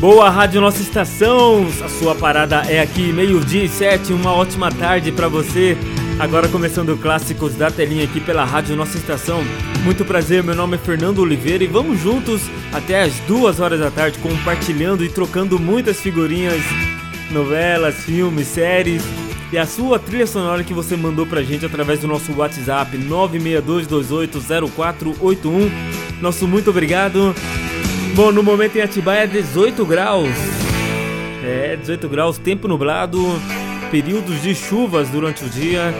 Boa Rádio Nossa Estação, a sua parada é aqui, meio-dia e sete, uma ótima tarde para você. Agora começando Clássicos da Telinha aqui pela Rádio Nossa Estação. Muito prazer, meu nome é Fernando Oliveira e vamos juntos até as duas horas da tarde compartilhando e trocando muitas figurinhas, novelas, filmes, séries e a sua trilha sonora que você mandou pra gente através do nosso WhatsApp 962280481. Nosso muito obrigado. Bom, no momento em Atibaia é 18 graus. É, 18 graus, tempo nublado, períodos de chuvas durante o dia.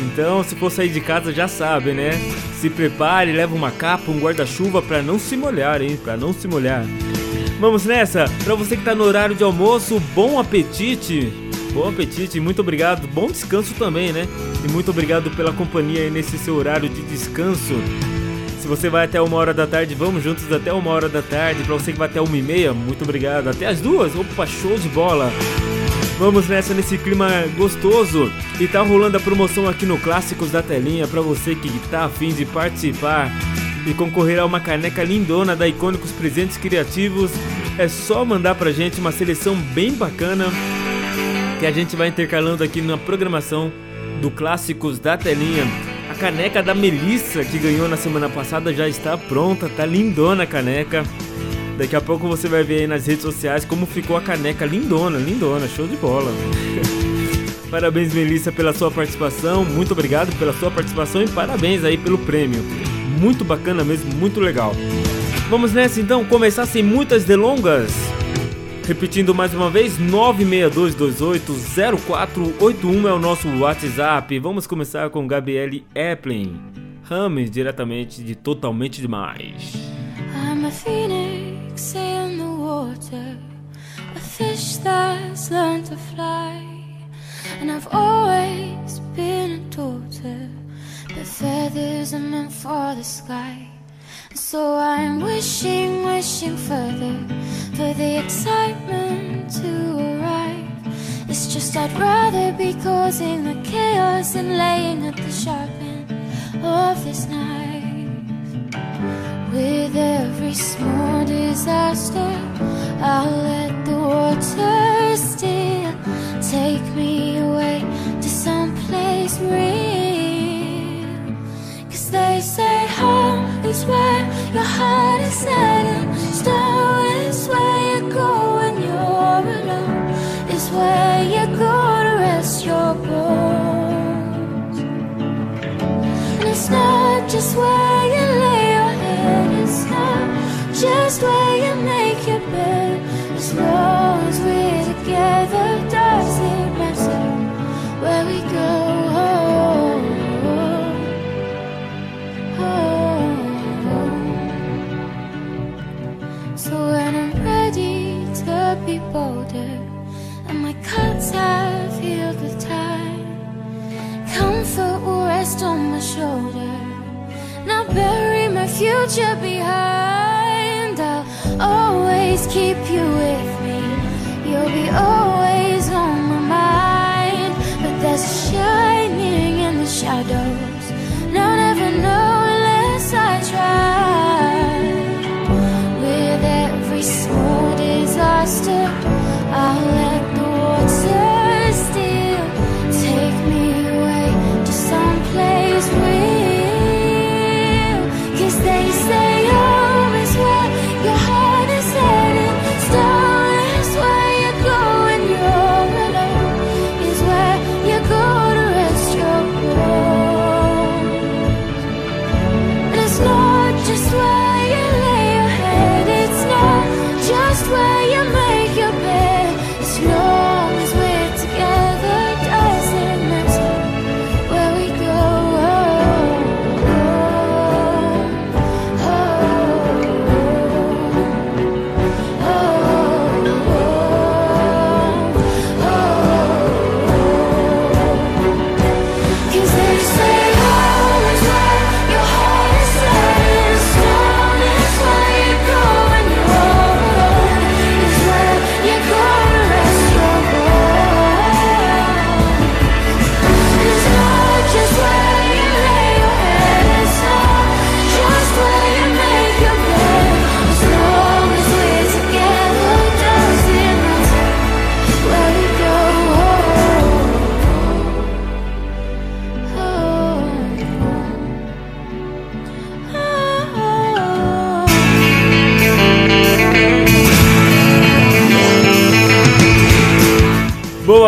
Então, se for sair de casa, já sabe, né? Se prepare, leva uma capa, um guarda-chuva para não se molhar, hein? Para não se molhar. Vamos nessa. Para você que tá no horário de almoço, bom apetite. Bom apetite, muito obrigado. Bom descanso também, né? E muito obrigado pela companhia aí nesse seu horário de descanso. Se você vai até uma hora da tarde, vamos juntos até uma hora da tarde. Para você que vai até uma e meia, muito obrigado. Até as duas, opa, show de bola. Vamos nessa nesse clima gostoso e tá rolando a promoção aqui no Clássicos da Telinha para você que tá afim de participar e concorrer a uma caneca lindona da Icônicos Presentes Criativos. É só mandar pra gente uma seleção bem bacana que a gente vai intercalando aqui na programação do Clássicos da Telinha. A caneca da Melissa que ganhou na semana passada já está pronta, tá lindona a caneca. Daqui a pouco você vai ver aí nas redes sociais como ficou a caneca lindona, lindona, show de bola. parabéns Melissa pela sua participação, muito obrigado pela sua participação e parabéns aí pelo prêmio. Muito bacana mesmo, muito legal. Vamos nessa então, começar sem muitas delongas. Repetindo mais uma vez, 962280481 é o nosso WhatsApp. Vamos começar com Gabriele Eplin. Rames diretamente de Totalmente Demais. I'm a phoenix in the water, a fish that's learned to fly. And I've always been a daughter, but feathers are meant for the sky. So I'm wishing, wishing further the excitement to arrive. It's just I'd rather be causing the chaos than laying at the sharp end of this knife. With every small disaster, I'll let the water still take me away to some place real. Cause they say home is where your heart is set where you go to rest your bones. And it's not just where you lay your head, it's not just where you make your bed. As long behind. I'll always keep you with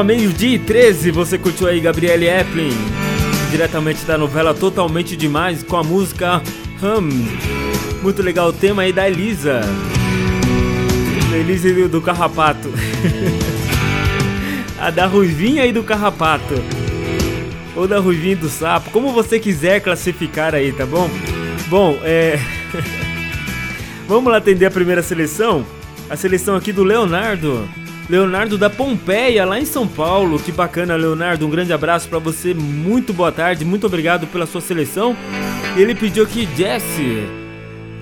meio-dia e 13, você curtiu aí Gabriele Eplin, diretamente da novela Totalmente Demais, com a música Hum. Muito legal o tema aí da Elisa. Elisa do, Carrapato. a da Ruivinha aí do Carrapato. Ou da Ruivinha do Sapo, como você quiser classificar aí, tá bom? Bom, é. Vamos lá atender a primeira seleção? A seleção aqui do Leonardo. Leonardo da Pompeia, lá em São Paulo. Que bacana, Leonardo. Um grande abraço para você. Muito boa tarde. Muito obrigado pela sua seleção. Ele pediu aqui Jesse,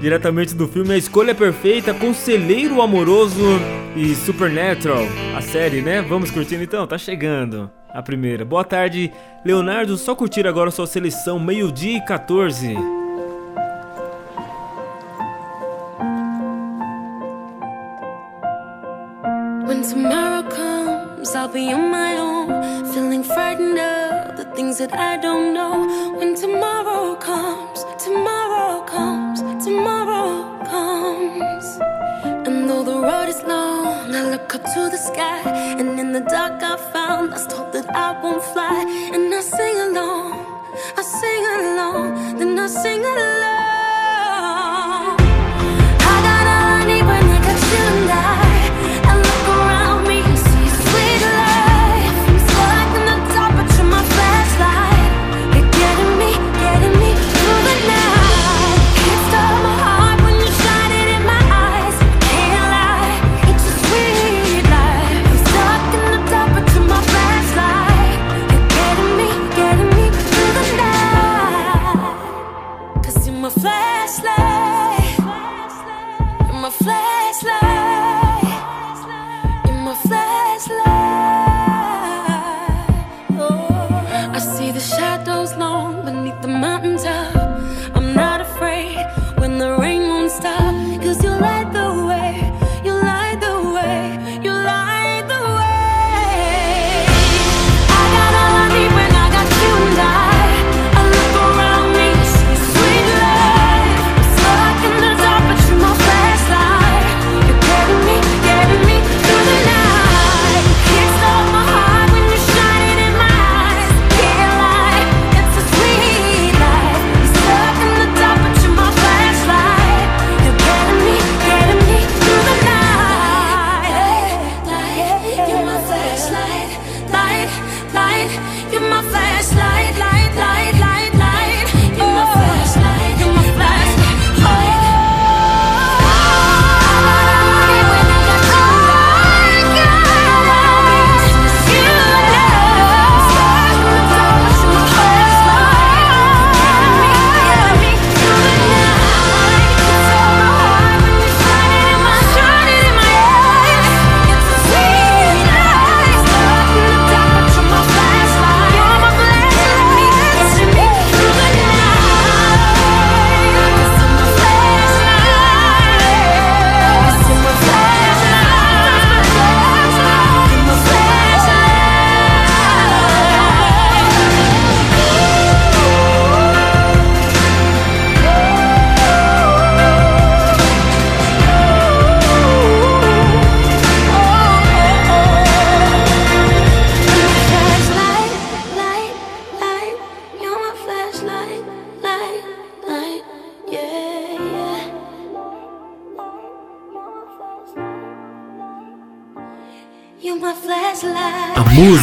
diretamente do filme A Escolha Perfeita, Conselheiro Amoroso e Supernatural, a série, né? Vamos curtindo então, tá chegando a primeira. Boa tarde, Leonardo. Só curtir agora sua seleção, meio-dia e 14. Things that I don't know. When tomorrow comes, tomorrow comes, tomorrow comes. And though the road is long, I look up to the sky, and in the dark I found lost hope that I won't fly. And I sing along, I sing along, then I sing along.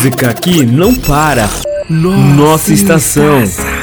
Música aqui não para. Nossa, estação. Check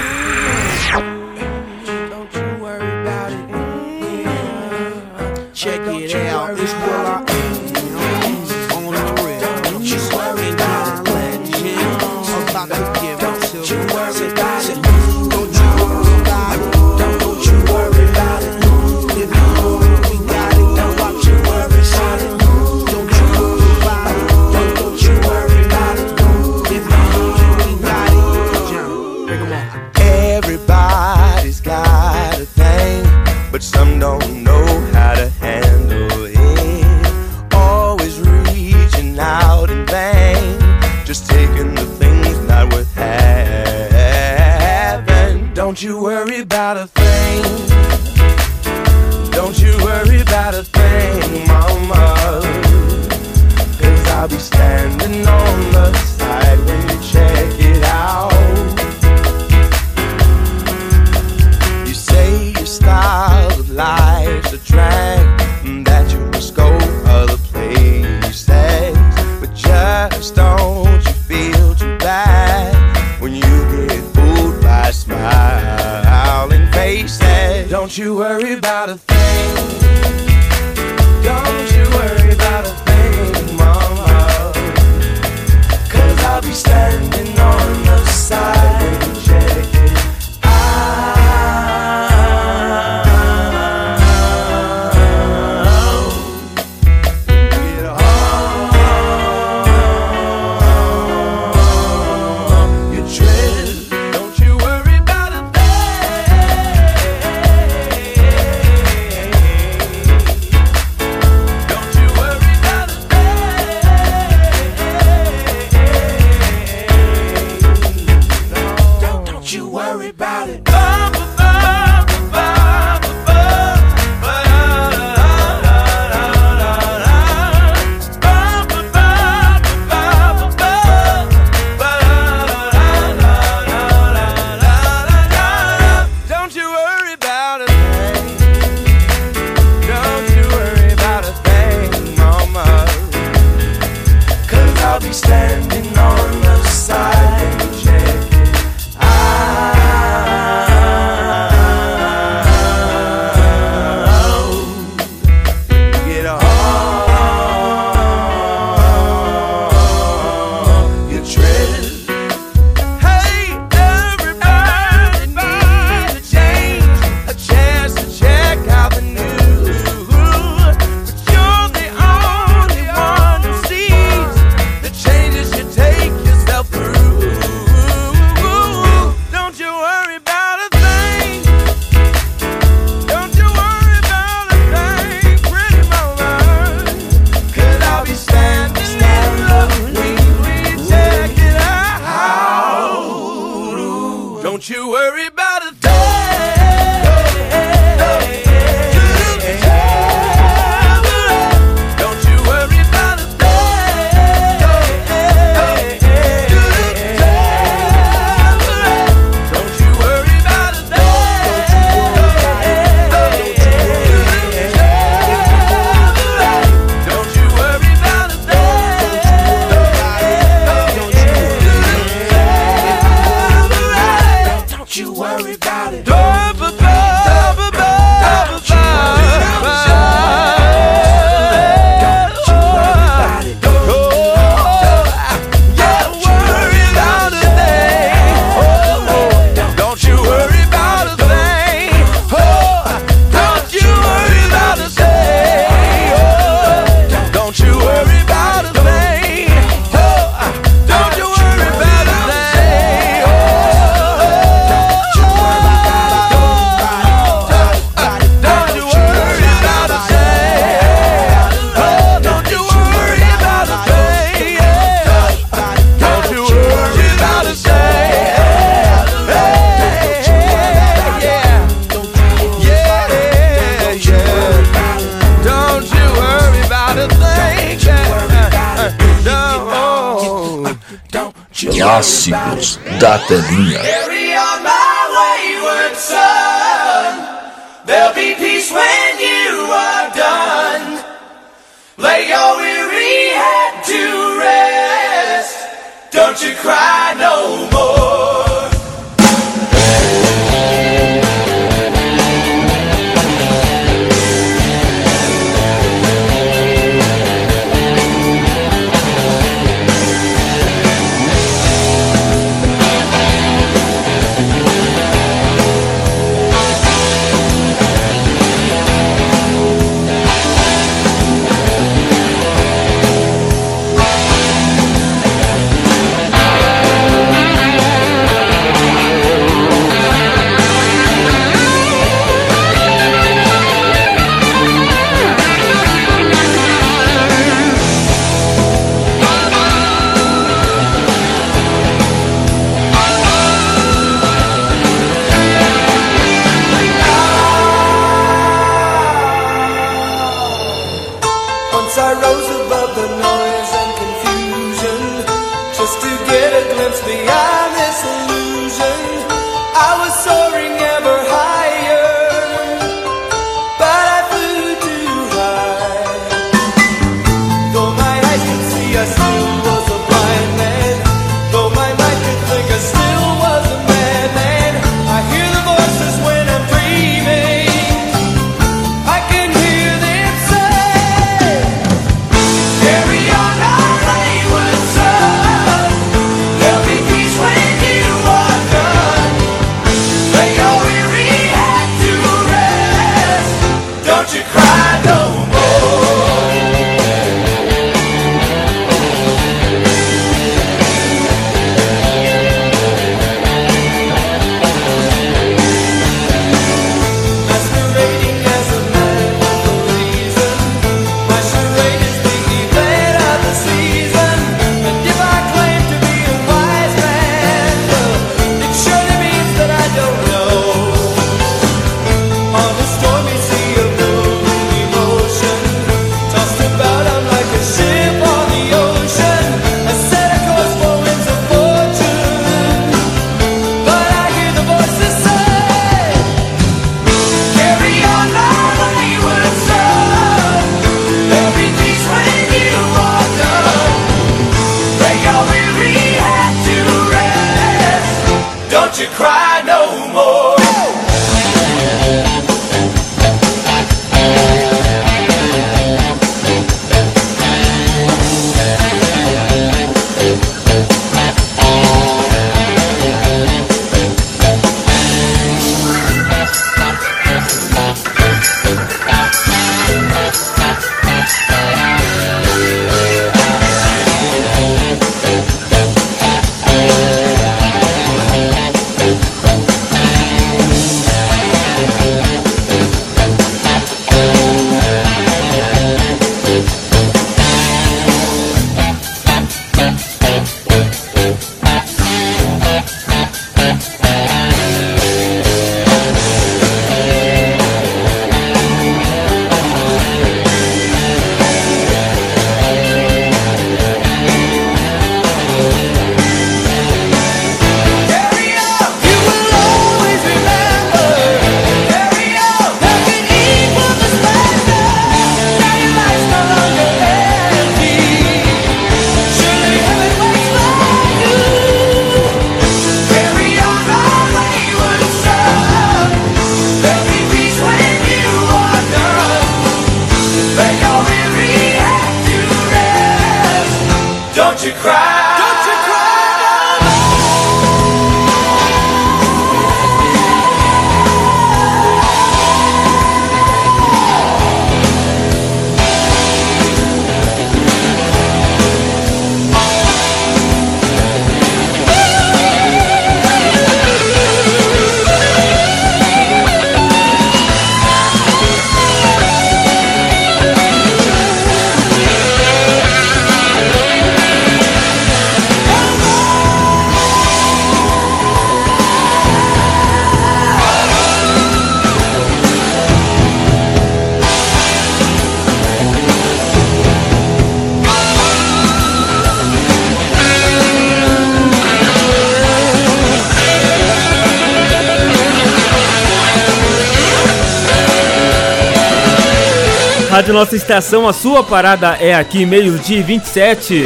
Rádio Nossa Estação, a sua parada é aqui, meio-dia 27.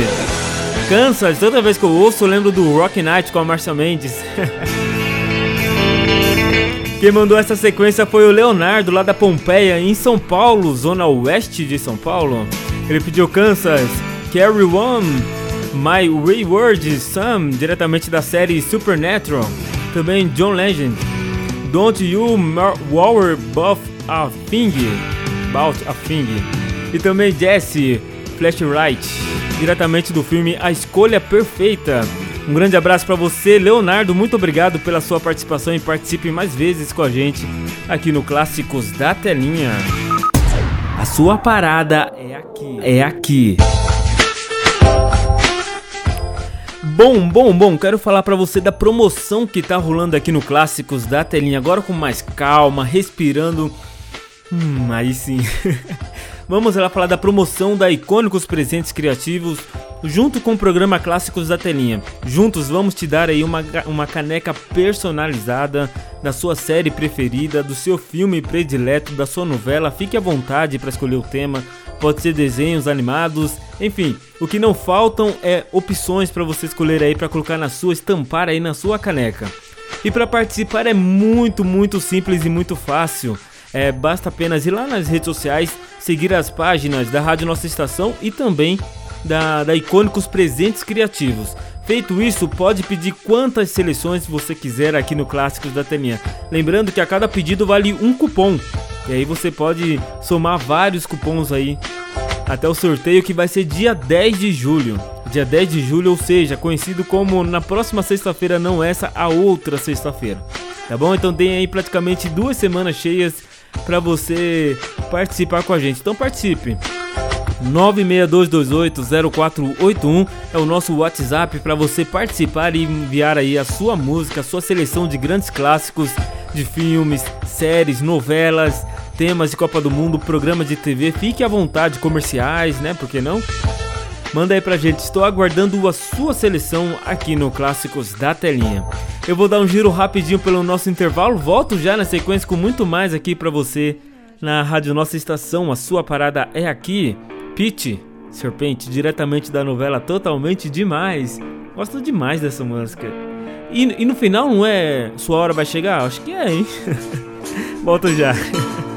Kansas, toda vez que eu ouço, eu lembro do Rock Night com a Marcia Mendes. Quem mandou essa sequência foi o Leonardo, lá da Pompeia, em São Paulo, zona oeste de São Paulo. Ele pediu Kansas, Carry One, My Wayward Son, diretamente da série Supernatural. Também John Legend, Don't You Worry About a Thing, About a Thing. E também Jesse Flashlight, diretamente do filme A Escolha Perfeita. Um grande abraço para você, Leonardo. Muito obrigado pela sua participação e participe mais vezes com a gente aqui no Clássicos da Telinha. A sua parada é aqui. É aqui. Bom, bom, bom, quero falar para você da promoção que tá rolando aqui no Clássicos da Telinha, agora com mais calma, respirando. Hum, aí sim. Vamos lá falar da promoção da Icônicos Presentes Criativos junto com o programa Clássicos da Telinha. Juntos vamos te dar aí uma, uma caneca personalizada da sua série preferida, do seu filme predileto, da sua novela. Fique à vontade para escolher o tema. Pode ser desenhos animados, enfim, o que não faltam é opções para você escolher aí para colocar na sua, estampar aí na sua caneca. E para participar é muito, muito simples e muito fácil. É, basta apenas ir lá nas redes sociais, seguir as páginas da Rádio Nossa Estação e também da, da Icônicos Presentes Criativos. Feito isso, pode pedir quantas seleções você quiser aqui no Clássicos da Telinha. Lembrando que a cada pedido vale um cupom. E aí você pode somar vários cupons aí até o sorteio que vai ser dia 10 de julho. Dia 10 de julho, ou seja, conhecido como na próxima sexta-feira, não essa, a outra sexta-feira. Tá bom? Então tem aí praticamente duas semanas cheias para você participar com a gente. Então participe. 962280481 é o nosso WhatsApp para você participar e enviar aí a sua música, a sua seleção de grandes clássicos de filmes, séries, novelas, temas de Copa do Mundo, programa de TV. Fique à vontade, comerciais, né? Por que não? Manda aí pra gente, estou aguardando a sua seleção aqui no Clássicos da Telinha. Eu vou dar um giro rapidinho pelo nosso intervalo, volto já na sequência com muito mais aqui pra você na Rádio Nossa Estação. A sua parada é aqui. Pete, Serpente, diretamente da novela Totalmente Demais. Gosto demais dessa música. E, e no final não é Sua Hora Vai Chegar? Acho que é, hein? Volto já.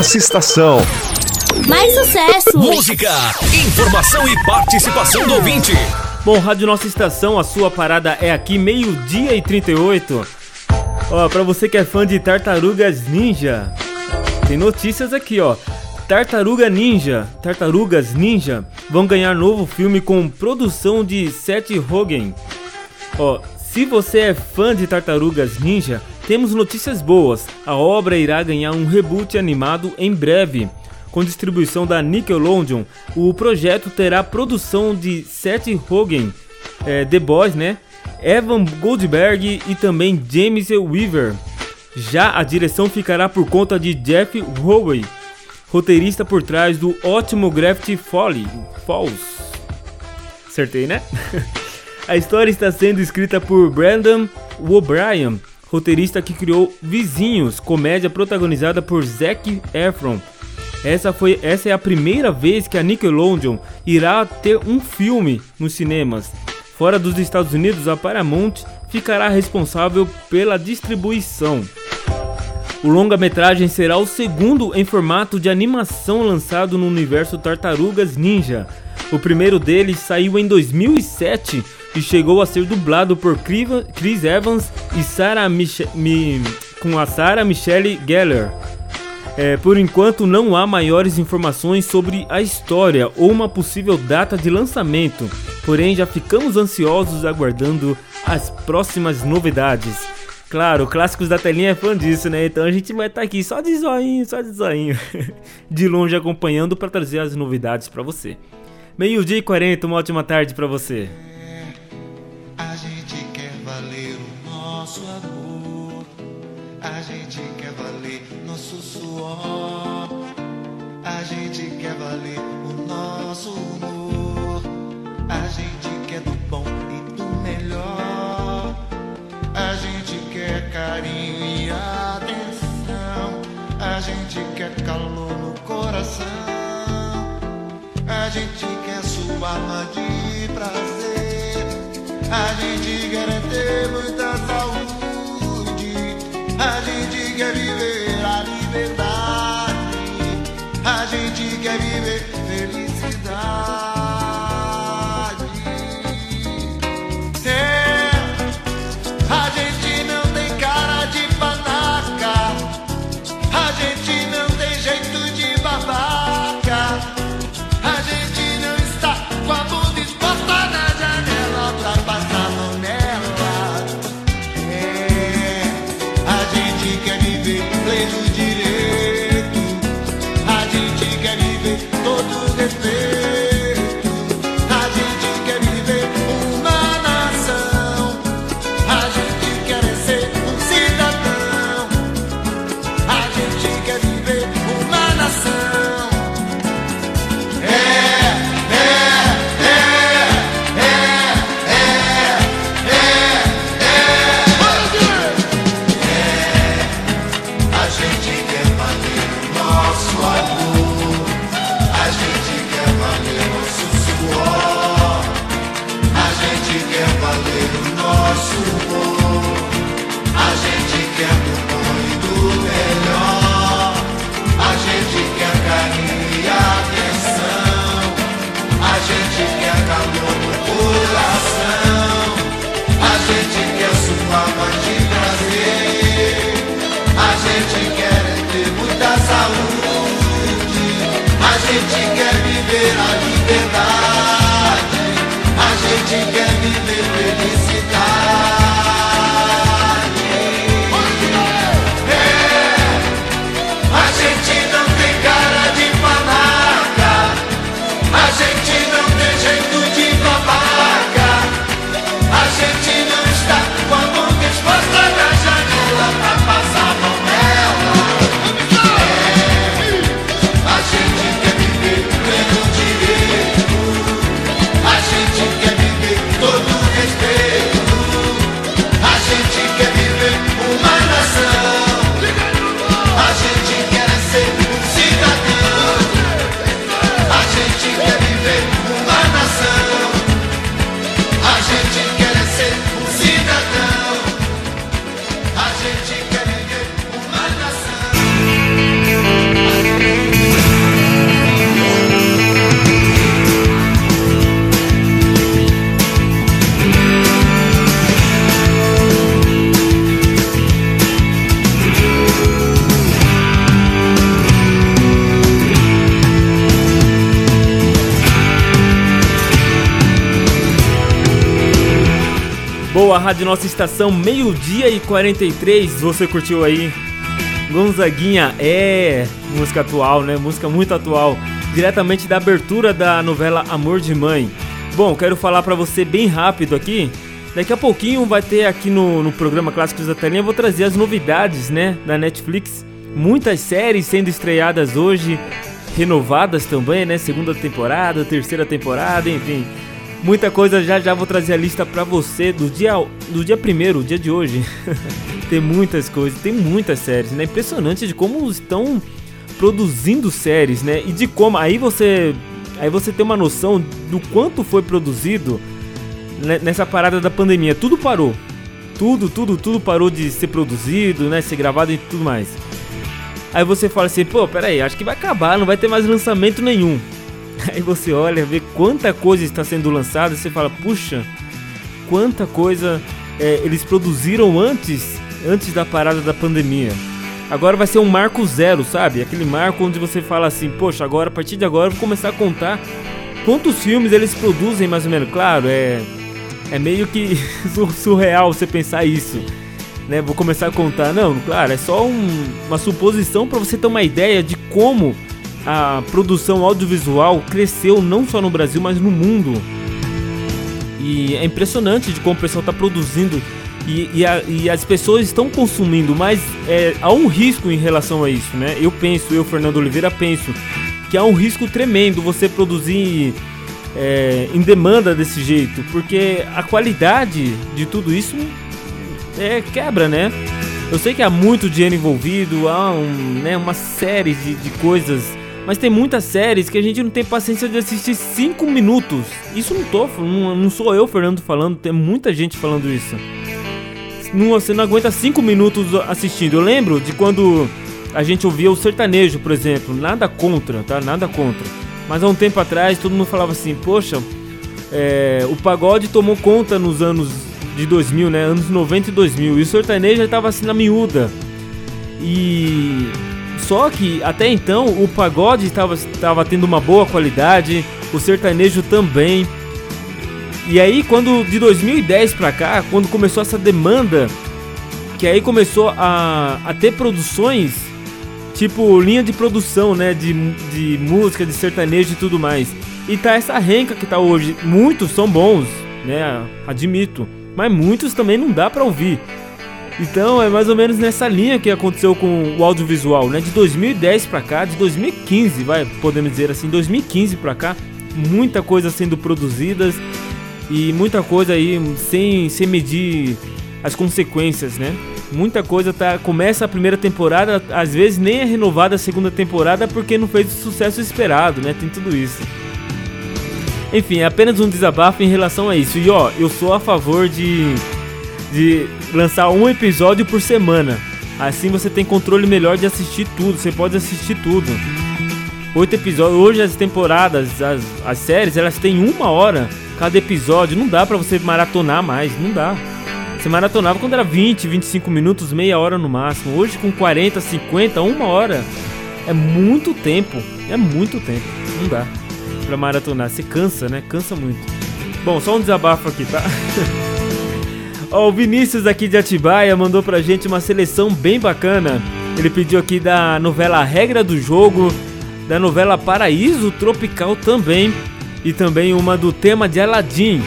Nossa estação. Mais sucesso! Música, informação e participação do ouvinte. Bom, Rádio Nossa Estação, a sua parada é aqui, meio-dia e 38. Ó, pra você que é fã de Tartarugas Ninja, tem notícias aqui, ó. Tartaruga Ninja, Tartarugas Ninja vão ganhar novo filme com produção de Seth Rogen. Ó, se você é fã de Tartarugas Ninja, temos notícias boas. A obra irá ganhar um reboot animado em breve. Com distribuição da Nickelodeon, o projeto terá produção de Seth Rogen, é, The Boys, né? Evan Goldberg e também James Weaver. Já a direção ficará por conta de Jeff Howe, roteirista por trás do ótimo Gravity Folly, Falls. Acertei, né? a história está sendo escrita por Brandon O'Brien roteirista que criou Vizinhos, comédia protagonizada por Zac Efron. Essa, foi, essa é a primeira vez que a Nickelodeon irá ter um filme nos cinemas. Fora dos Estados Unidos, a Paramount ficará responsável pela distribuição. O longa-metragem será o segundo em formato de animação lançado no universo Tartarugas Ninja. O primeiro deles saiu em 2007 e chegou a ser dublado por Chris Evans e Sarah com a Sarah Michelle Gellar. É, por enquanto não há maiores informações sobre a história ou uma possível data de lançamento, porém já ficamos ansiosos aguardando as próximas novidades. Claro, clássicos da telinha é fã disso, né? Então a gente vai estar tá aqui só de zoinho, só de zoinho, de longe acompanhando para trazer as novidades para você. Meio-dia e 40, uma ótima tarde para você. Nosso amor. A gente quer valer nosso suor. A gente quer valer o nosso humor. A gente quer do bom e do melhor. A gente quer carinho e atenção. A gente quer calor no coração. A gente quer sua alma de prazer. A gente quer ter muita saúde. vive felicidad. you got. A rádio nossa estação, meio-dia e 43. Você curtiu aí? Gonzaguinha é música atual, né? Música muito atual, diretamente da abertura da novela Amor de Mãe. Bom, quero falar para você bem rápido aqui. Daqui a pouquinho vai ter aqui no, no programa Clássicos da Telinha, vou trazer as novidades, né, da Netflix. Muitas séries sendo estreadas hoje, renovadas também, né? Segunda temporada, terceira temporada, enfim. Muita coisa já já vou trazer a lista para você do dia do dia primeiro, dia de hoje. tem muitas coisas, tem muitas séries, né? Impressionante de como estão produzindo séries, né? E de como aí você aí você tem uma noção do quanto foi produzido nessa parada da pandemia. Tudo parou. Tudo, tudo, tudo parou de ser produzido, né? Ser gravado e tudo mais. Aí você fala assim, pô, peraí, acho que vai acabar, não vai ter mais lançamento nenhum. Aí você olha, vê quanta coisa está sendo lançada, você fala, puxa, quanta coisa é, eles produziram antes, antes da parada da pandemia. Agora vai ser um marco zero, sabe? Aquele marco onde você fala assim, poxa, agora a partir de agora eu vou começar a contar quantos filmes eles produzem, mais ou menos. Claro, é é meio que surreal você pensar isso. Né, vou começar a contar. Não, claro, é só um, uma suposição para você ter uma ideia de como a produção audiovisual cresceu não só no Brasil, mas no mundo. E é impressionante de como o pessoal está produzindo e, e, a, e, as pessoas estão consumindo, mas é, há um risco em relação a isso, né? Eu penso, eu, Fernando Oliveira, penso que há um risco tremendo você produzir é, em demanda desse jeito, porque a qualidade de tudo isso é quebra, né? Eu sei que há muito dinheiro envolvido, há um, né, uma série de, de coisas mas tem muitas séries que a gente não tem paciência de assistir 5 minutos. Isso não tô, não, não sou eu, Fernando, falando, tem muita gente falando isso. Não, você não aguenta 5 minutos assistindo. Eu lembro de quando a gente ouvia o sertanejo, por exemplo. Nada contra, tá? Nada contra. Mas há um tempo atrás todo mundo falava assim, poxa, é, o pagode tomou conta nos anos de 2000, né? Anos 90 e 2000. E o sertanejo já estava assim na miúda. E só que até então o pagode estava, tendo uma boa qualidade, o sertanejo também. E aí quando de 2010 para cá, quando começou essa demanda, que aí começou a, a ter produções tipo linha de produção, né, de, de música, de sertanejo e tudo mais. E tá essa renca que tá hoje. Muitos são bons, né, admito, mas muitos também não dá para ouvir. Então é mais ou menos nessa linha que aconteceu com o audiovisual, né? De 2010 para cá, de 2015, vai, podemos dizer assim, 2015 para cá, muita coisa sendo produzidas e muita coisa aí sem, sem medir as consequências, né? Muita coisa tá começa a primeira temporada, às vezes nem é renovada a segunda temporada porque não fez o sucesso esperado, né? Tem tudo isso. Enfim, é apenas um desabafo em relação a isso. E ó, eu sou a favor de de lançar um episódio por semana. Assim você tem controle melhor de assistir tudo, você pode assistir tudo. Oito episódios, hoje as temporadas, as, as séries, elas têm uma hora cada episódio, não dá pra você maratonar mais, não dá. Você maratonava quando era 20, 25 minutos, meia hora no máximo. Hoje com 40, 50, uma hora. É muito tempo, é muito tempo, não dá pra maratonar. Você cansa, né? Cansa muito. Bom, só um desabafo aqui, tá? Ó, o Vinícius aqui de Atibaia mandou pra gente uma seleção bem bacana. Ele pediu aqui da novela Regra do Jogo, da novela Paraíso Tropical também e também uma do tema de Aladdin.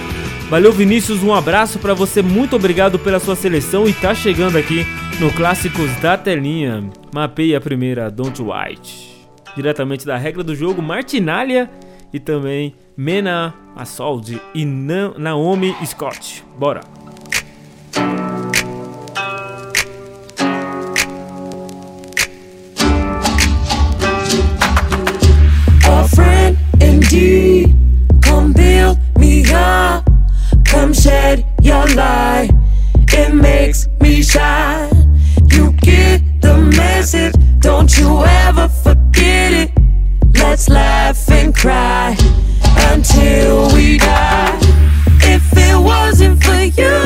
Valeu Vinícius, um abraço para você, muito obrigado pela sua seleção e tá chegando aqui no Clássicos da Telinha. Mapeia a primeira, Don't White. Diretamente da Regra do Jogo, Martinalha e também Mena Assault e Naomi Scott. Bora! Indeed. Come build me up, come shed your light. It makes me shine. You get the message, don't you ever forget it. Let's laugh and cry until we die. If it wasn't for you,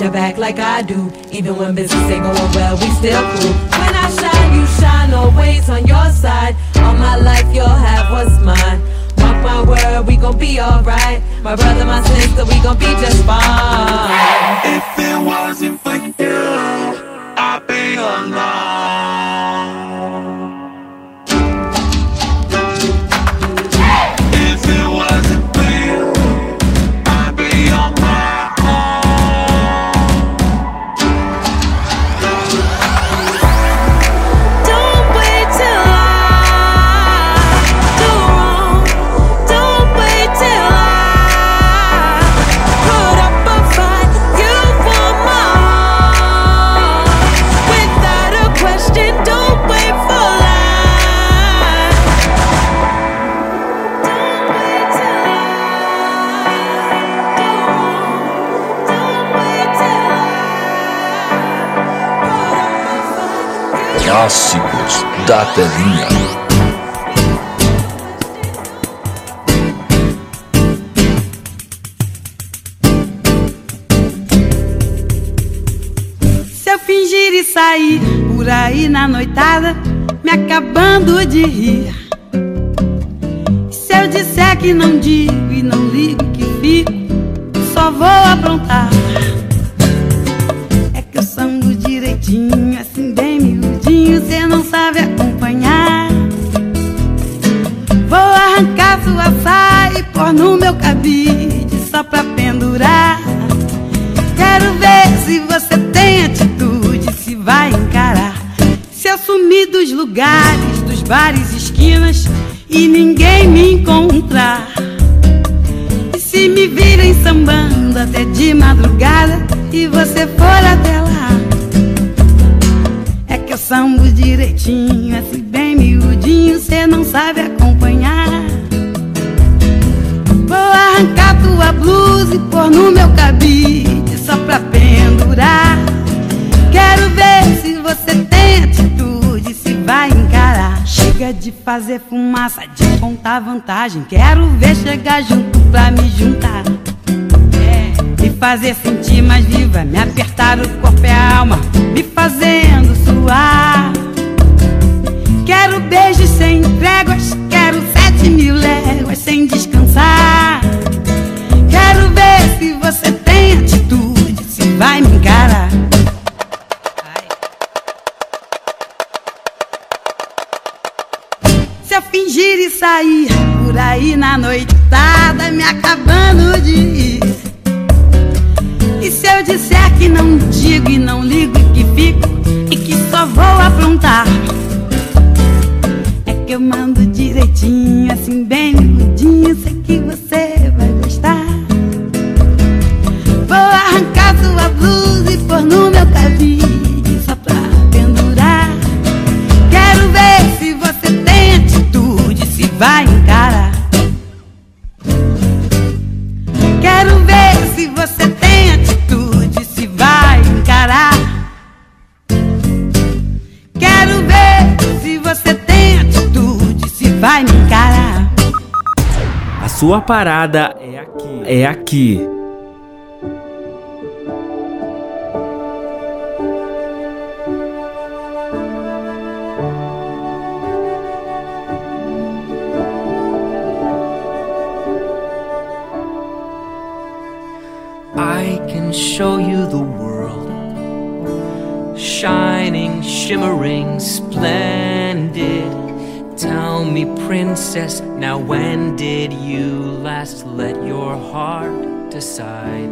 your back like I do. Even when business ain't going well, we still cool. When I shine, you shine always on your side. All my life, you'll have what's mine. Mark my word, we gon' be alright. My brother, my sister, we gon' be just fine. If it wasn't for you, I'd be alone. Clássicos da telinha. Se eu fingir e sair por aí na noitada, me acabando de rir. Se eu disser que não digo e não ligo que fico, só vou aprontar. Saia e pôr no meu cabide só pra pendurar. Quero ver se você tem atitude, se vai encarar. Se eu sumir dos lugares, dos bares, esquinas e ninguém me encontrar. E se me virem sambando até de madrugada e você for até lá. É que eu sambo direitinho, assim bem miudinho, cê não sabe acompanhar. Vou arrancar tua blusa e pôr no meu cabide só pra pendurar. Quero ver se você tem atitude, se vai encarar. Chega de fazer fumaça, de contar vantagem. Quero ver chegar junto pra me juntar. É, me fazer sentir mais viva, me apertar o corpo e a alma, me fazendo suar. Quero beijos sem tréguas, quero sete mil léguas sem Quero ver se você tem atitude, se vai me encarar. Se eu fingir e sair por aí na noitada, me acabando de ir. E se eu disser que não digo e não ligo e que fico e que só vou aprontar? Que eu mando direitinho, assim bem miudinho, sei que você vai gostar. Vou arrancar sua blusa e pôr no meu cabide só pra pendurar. Quero ver se você tem atitude, se vai encarar. Sua parada é aqui. É aqui. Princess, now when did you last let your heart decide?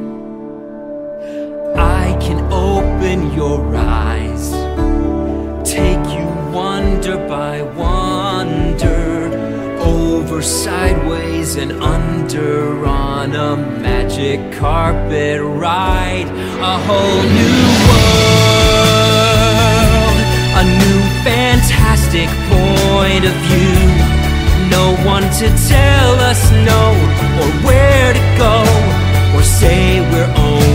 I can open your eyes, take you wonder by wonder, over, sideways, and under on a magic carpet ride. A whole new world, a new fantastic point of view. No one to tell us no, or where to go, or say we're only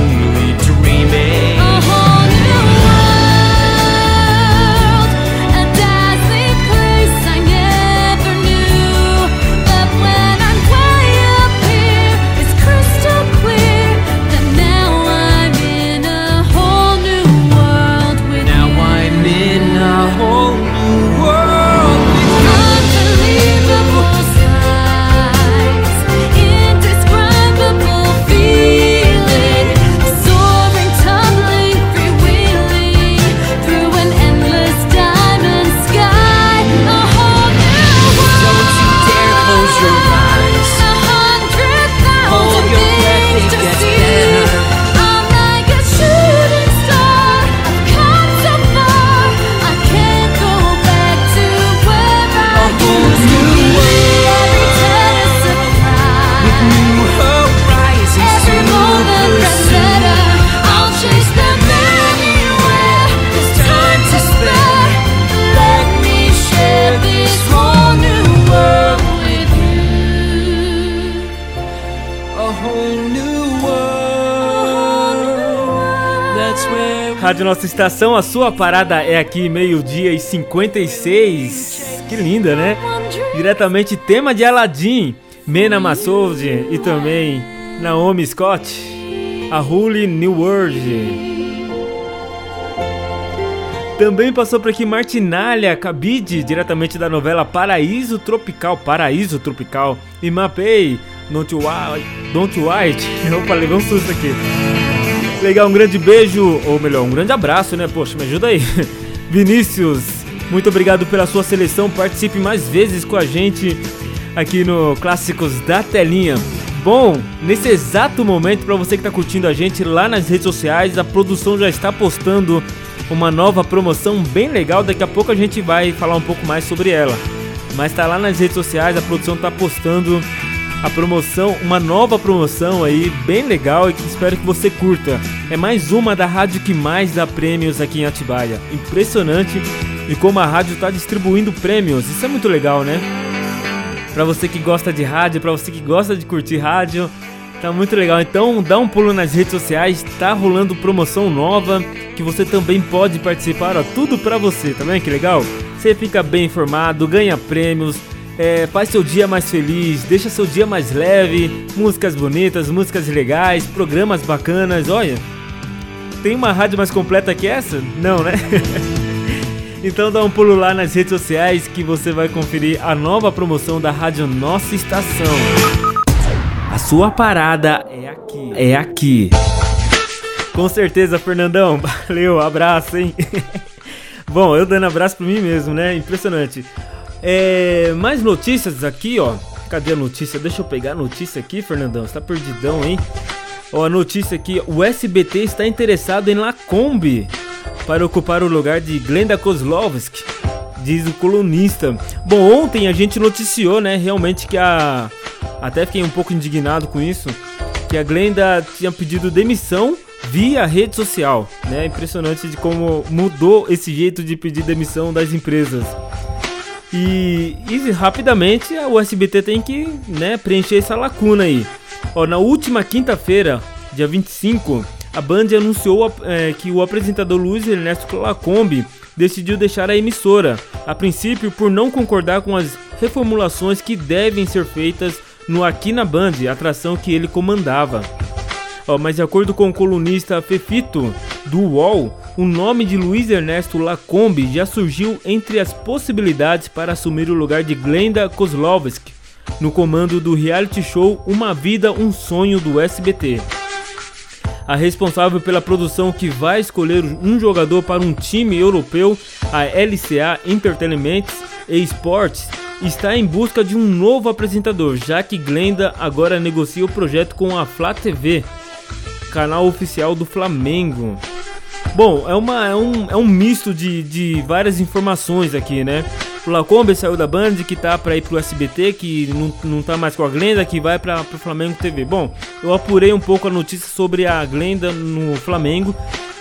Rádio Nossa Estação, a sua parada é aqui, meio-dia e 56. Que linda, né? Diretamente tema de Aladdin, Mena Massoud e também Naomi Scott, a Holy New World. Também passou por aqui Martinalha Cabide, diretamente da novela Paraíso Tropical, Paraíso Tropical, e Mapei, Don't White, Don't White. Opa, levei um susto aqui. Legal, um grande beijo, ou melhor, um grande abraço, né? Poxa, me ajuda aí. Vinícius, muito obrigado pela sua seleção. Participe mais vezes com a gente aqui no Clássicos da Telinha. Bom, nesse exato momento, para você que está curtindo a gente lá nas redes sociais, a produção já está postando uma nova promoção bem legal. Daqui a pouco a gente vai falar um pouco mais sobre ela. Mas tá lá nas redes sociais, a produção tá postando a promoção, uma nova promoção aí, bem legal e que espero que você curta. É mais uma da rádio que mais dá prêmios aqui em Atibaia. Impressionante e como a rádio está distribuindo prêmios. Isso é muito legal, né? Para você que gosta de rádio, para você que gosta de curtir rádio, Tá muito legal. Então dá um pulo nas redes sociais, tá rolando promoção nova que você também pode participar, ó, tudo pra você, tá vendo que legal? Você fica bem informado, ganha prêmios, é, faz seu dia mais feliz, deixa seu dia mais leve, músicas bonitas, músicas legais, programas bacanas, olha. Tem uma rádio mais completa que essa? Não, né? então dá um pulo lá nas redes sociais que você vai conferir a nova promoção da Rádio Nossa Estação. A sua parada é aqui. É aqui. Com certeza, Fernandão. Valeu, abraço, hein? Bom, eu dando abraço pra mim mesmo, né? Impressionante. É, mais notícias aqui, ó. Cadê a notícia? Deixa eu pegar a notícia aqui, Fernandão. Você tá perdidão, hein? Ó, a notícia aqui. O SBT está interessado em Lacombe para ocupar o lugar de Glenda Kozlovski, diz o colunista. Bom, ontem a gente noticiou, né, realmente que a até fiquei um pouco indignado com isso, que a Glenda tinha pedido demissão via rede social, né? Impressionante de como mudou esse jeito de pedir demissão das empresas. E, e rapidamente o SBT tem que né, preencher essa lacuna aí. Ó, na última quinta-feira, dia 25, a Band anunciou é, que o apresentador Luiz Ernesto Lacombe decidiu deixar a emissora, a princípio por não concordar com as reformulações que devem ser feitas no Aqui na Band, atração que ele comandava. Oh, mas de acordo com o colunista Fefito do UOL, o nome de Luiz Ernesto Lacombe já surgiu entre as possibilidades para assumir o lugar de Glenda Kozlovski no comando do reality show Uma Vida, um Sonho do SBT. A responsável pela produção que vai escolher um jogador para um time europeu, a LCA Entertainment e Sports, está em busca de um novo apresentador, já que Glenda agora negocia o projeto com a Flá TV, canal oficial do Flamengo. Bom, é, uma, é, um, é um misto de, de várias informações aqui, né? O Lacombe saiu da Band, que tá para ir pro SBT, que não, não tá mais com a Glenda, que vai para pro Flamengo TV. Bom, eu apurei um pouco a notícia sobre a Glenda no Flamengo.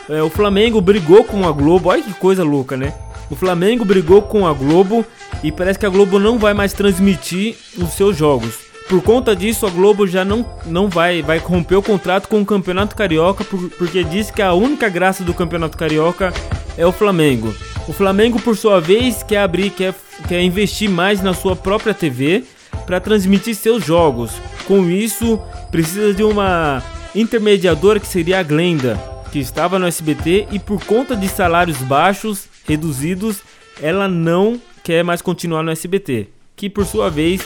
É, o Flamengo brigou com a Globo, olha que coisa louca, né? O Flamengo brigou com a Globo e parece que a Globo não vai mais transmitir os seus jogos. Por conta disso, a Globo já não, não vai, vai romper o contrato com o Campeonato Carioca, por, porque diz que a única graça do Campeonato Carioca é o Flamengo. O Flamengo, por sua vez, quer abrir, quer, quer investir mais na sua própria TV para transmitir seus jogos. Com isso, precisa de uma intermediadora que seria a Glenda, que estava no SBT e por conta de salários baixos, reduzidos, ela não quer mais continuar no SBT, que por sua vez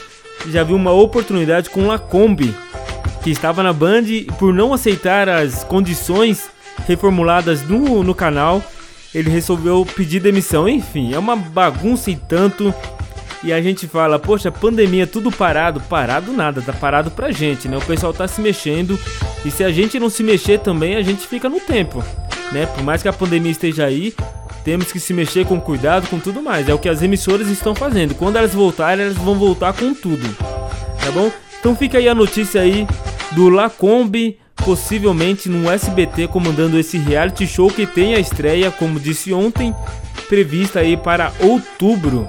já viu uma oportunidade com Lacombe, que estava na Band e por não aceitar as condições reformuladas no, no canal, ele resolveu pedir demissão. Enfim, é uma bagunça e tanto. E a gente fala, poxa, pandemia tudo parado, parado nada, tá parado pra gente, né? O pessoal tá se mexendo e se a gente não se mexer também, a gente fica no tempo, né? Por mais que a pandemia esteja aí, temos que se mexer com cuidado, com tudo mais. É o que as emissoras estão fazendo. Quando elas voltarem, elas vão voltar com tudo. Tá bom? Então fica aí a notícia aí do Lacombe possivelmente no SBT comandando esse reality show que tem a estreia, como disse ontem, prevista aí para outubro.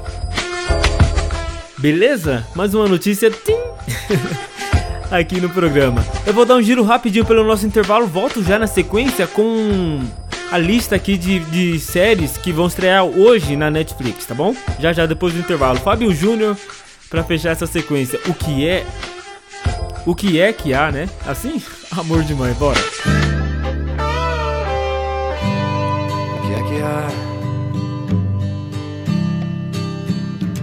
Beleza? Mais uma notícia aqui no programa. Eu vou dar um giro rapidinho pelo nosso intervalo, volto já na sequência com a lista aqui de, de séries que vão estrear hoje na Netflix, tá bom? Já já depois do intervalo. Fábio Júnior para fechar essa sequência. O que é o que é que há, né? Assim? Amor de mãe, bora. O que é que há?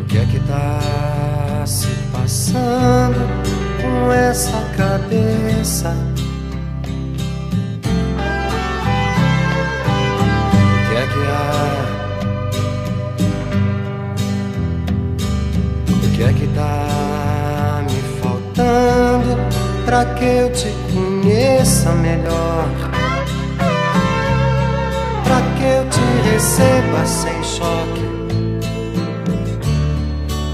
O que é que tá se passando com essa cabeça? Que é que tá me faltando pra que eu te conheça melhor? Pra que eu te receba sem choque?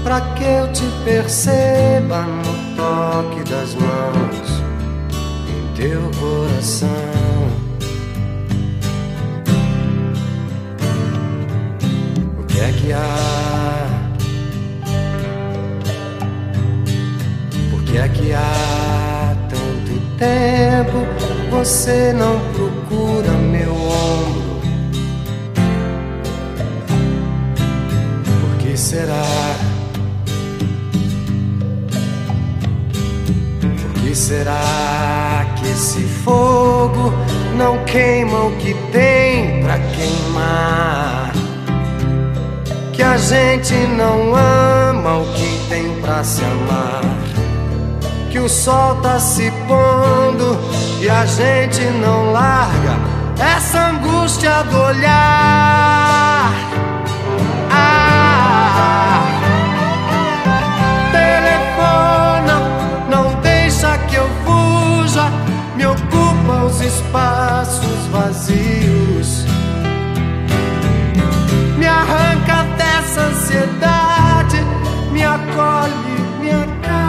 Pra que eu te perceba no toque das mãos em teu coração? O que é que há? Que é que há tanto tempo você não procura meu ombro? Por que será? Por que será que esse fogo não queima o que tem pra queimar? Que a gente não ama o que tem pra se amar. Que o sol tá se pondo e a gente não larga essa angústia do olhar. Ah, telefona, não deixa que eu fuja, me ocupa os espaços vazios. Me arranca dessa ansiedade, me acolhe, me acalma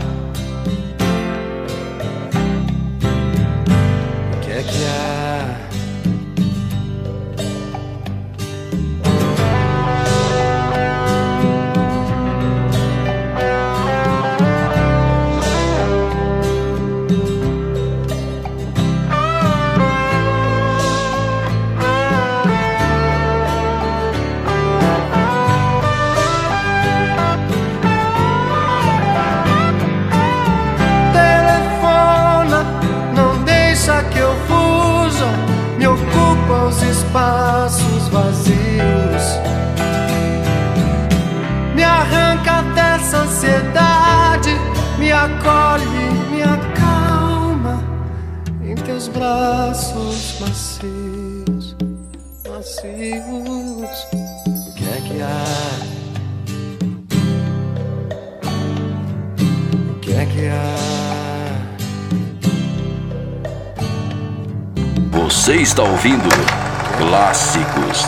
Ouvindo Clássicos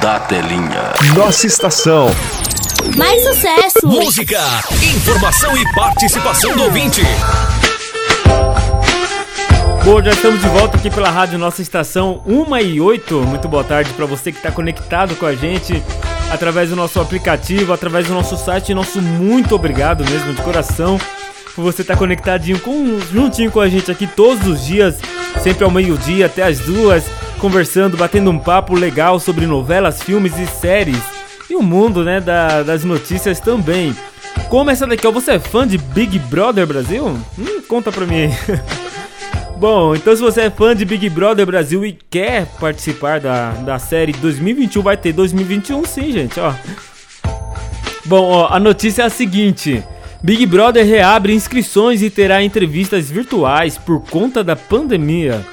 da Telinha. Nossa estação. Mais sucesso! Música, informação e participação do ouvinte. Bom, já estamos de volta aqui pela rádio Nossa Estação 1 e 8. Muito boa tarde para você que está conectado com a gente através do nosso aplicativo, através do nosso site. Nosso muito obrigado mesmo, de coração, por você estar conectadinho com, juntinho com a gente aqui todos os dias, sempre ao meio-dia até as duas, conversando, batendo um papo legal sobre novelas, filmes e séries. E o mundo, né, da- das notícias também. Como essa daqui, você é fã de Big Brother Brasil? Hum, conta pra mim aí. Bom, então se você é fã de Big Brother Brasil e quer participar da, da série 2021, vai ter 2021 sim, gente, ó. Bom, ó, a notícia é a seguinte: Big Brother reabre inscrições e terá entrevistas virtuais por conta da pandemia.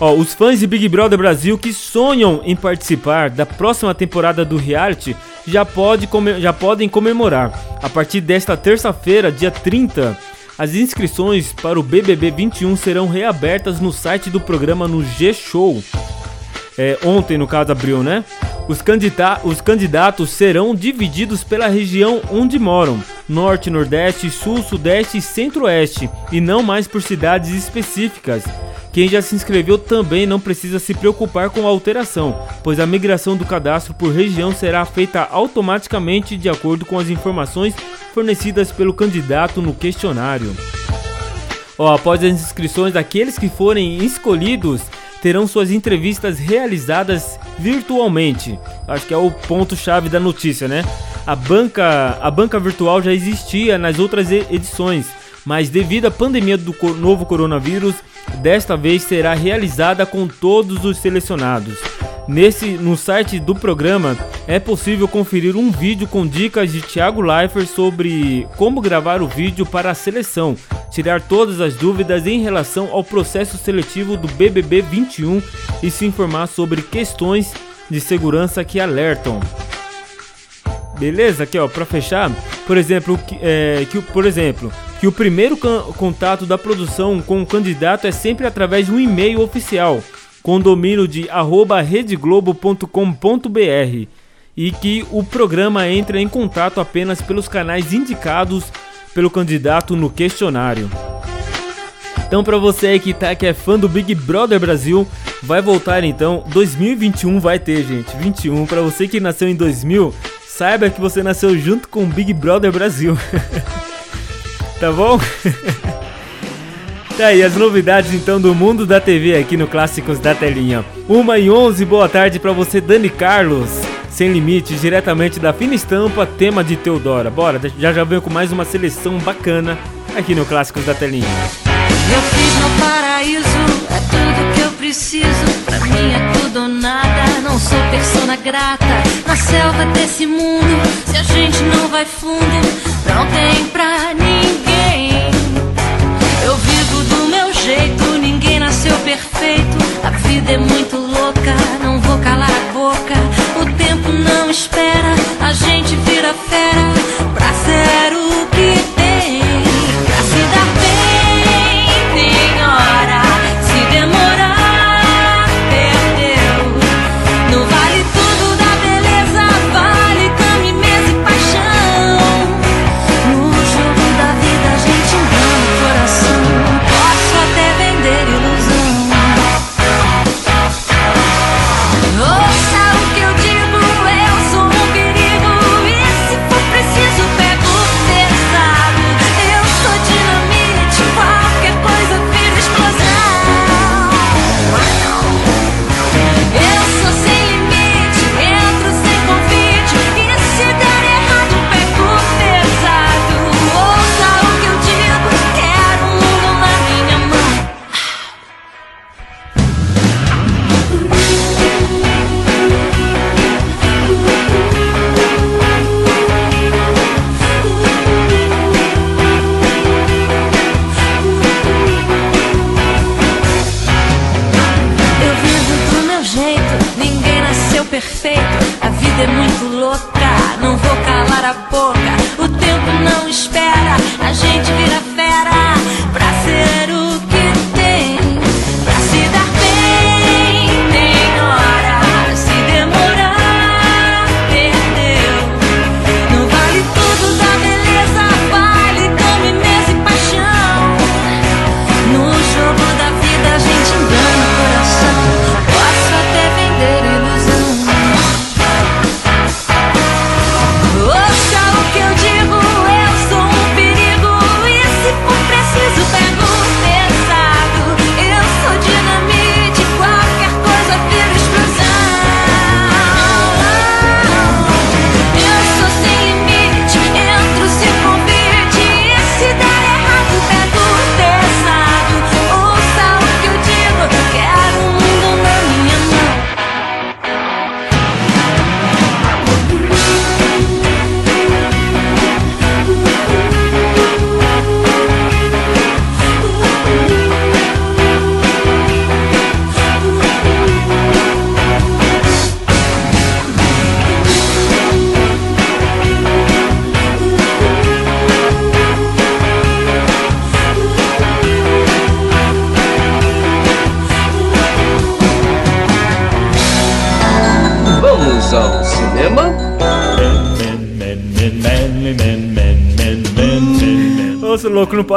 Ó, os fãs de Big Brother Brasil que sonham em participar da próxima temporada do reality já, pode já podem comemorar. A partir desta terça-feira, dia 30, as inscrições para o BBB 21 serão reabertas no site do programa no G-Show. É, ontem, no caso, abriu, né? Os, os candidatos serão divididos pela região onde moram. Norte, Nordeste, Sul, Sudeste e Centro-Oeste, e não mais por cidades específicas. Quem já se inscreveu também não precisa se preocupar com a alteração, pois a migração do cadastro por região será feita automaticamente de acordo com as informações fornecidas pelo candidato no questionário. Após as inscrições, aqueles que forem escolhidos terão suas entrevistas realizadas virtualmente. Acho que é o ponto-chave da notícia, né? A banca, a banca virtual já existia nas outras edições, mas devido à pandemia do novo coronavírus, desta vez será realizada com todos os selecionados. Nesse, no site do programa é possível conferir um vídeo com dicas de Thiago Leifert sobre como gravar o vídeo para a seleção, tirar todas as dúvidas em relação ao processo seletivo do BBB 21 e se informar sobre questões de segurança que alertam. Beleza? Aqui ó, para fechar, por exemplo, que, é, que, por exemplo, que o primeiro contato da produção com o candidato é sempre através de um e-mail oficial com domínio de redeglobo.com.br e que o programa entra em contato apenas pelos canais indicados pelo candidato no questionário. Então para você aí que tá que é fã do Big Brother Brasil, vai voltar então 2021 vai ter, gente, 21. Para você que nasceu em 2000, saiba que você nasceu junto com o Big Brother Brasil. tá bom? Tá aí as novidades então do mundo da TV aqui no Clássicos da Telinha. Uma e onze, boa tarde para você, Dani Carlos. Sem limites, diretamente da fina estampa, tema de Teodora. Bora, já já venho com mais uma seleção bacana aqui no Clássicos da Telinha. Eu fiz no paraíso, é tudo que eu preciso. Pra mim é tudo ou nada, não sou persona grata. Na selva desse mundo, se a gente não vai fundo, não tem pra ninguém. Nasceu perfeito. A vida é muito louca, não vou calar a boca. O tempo não espera, a gente vira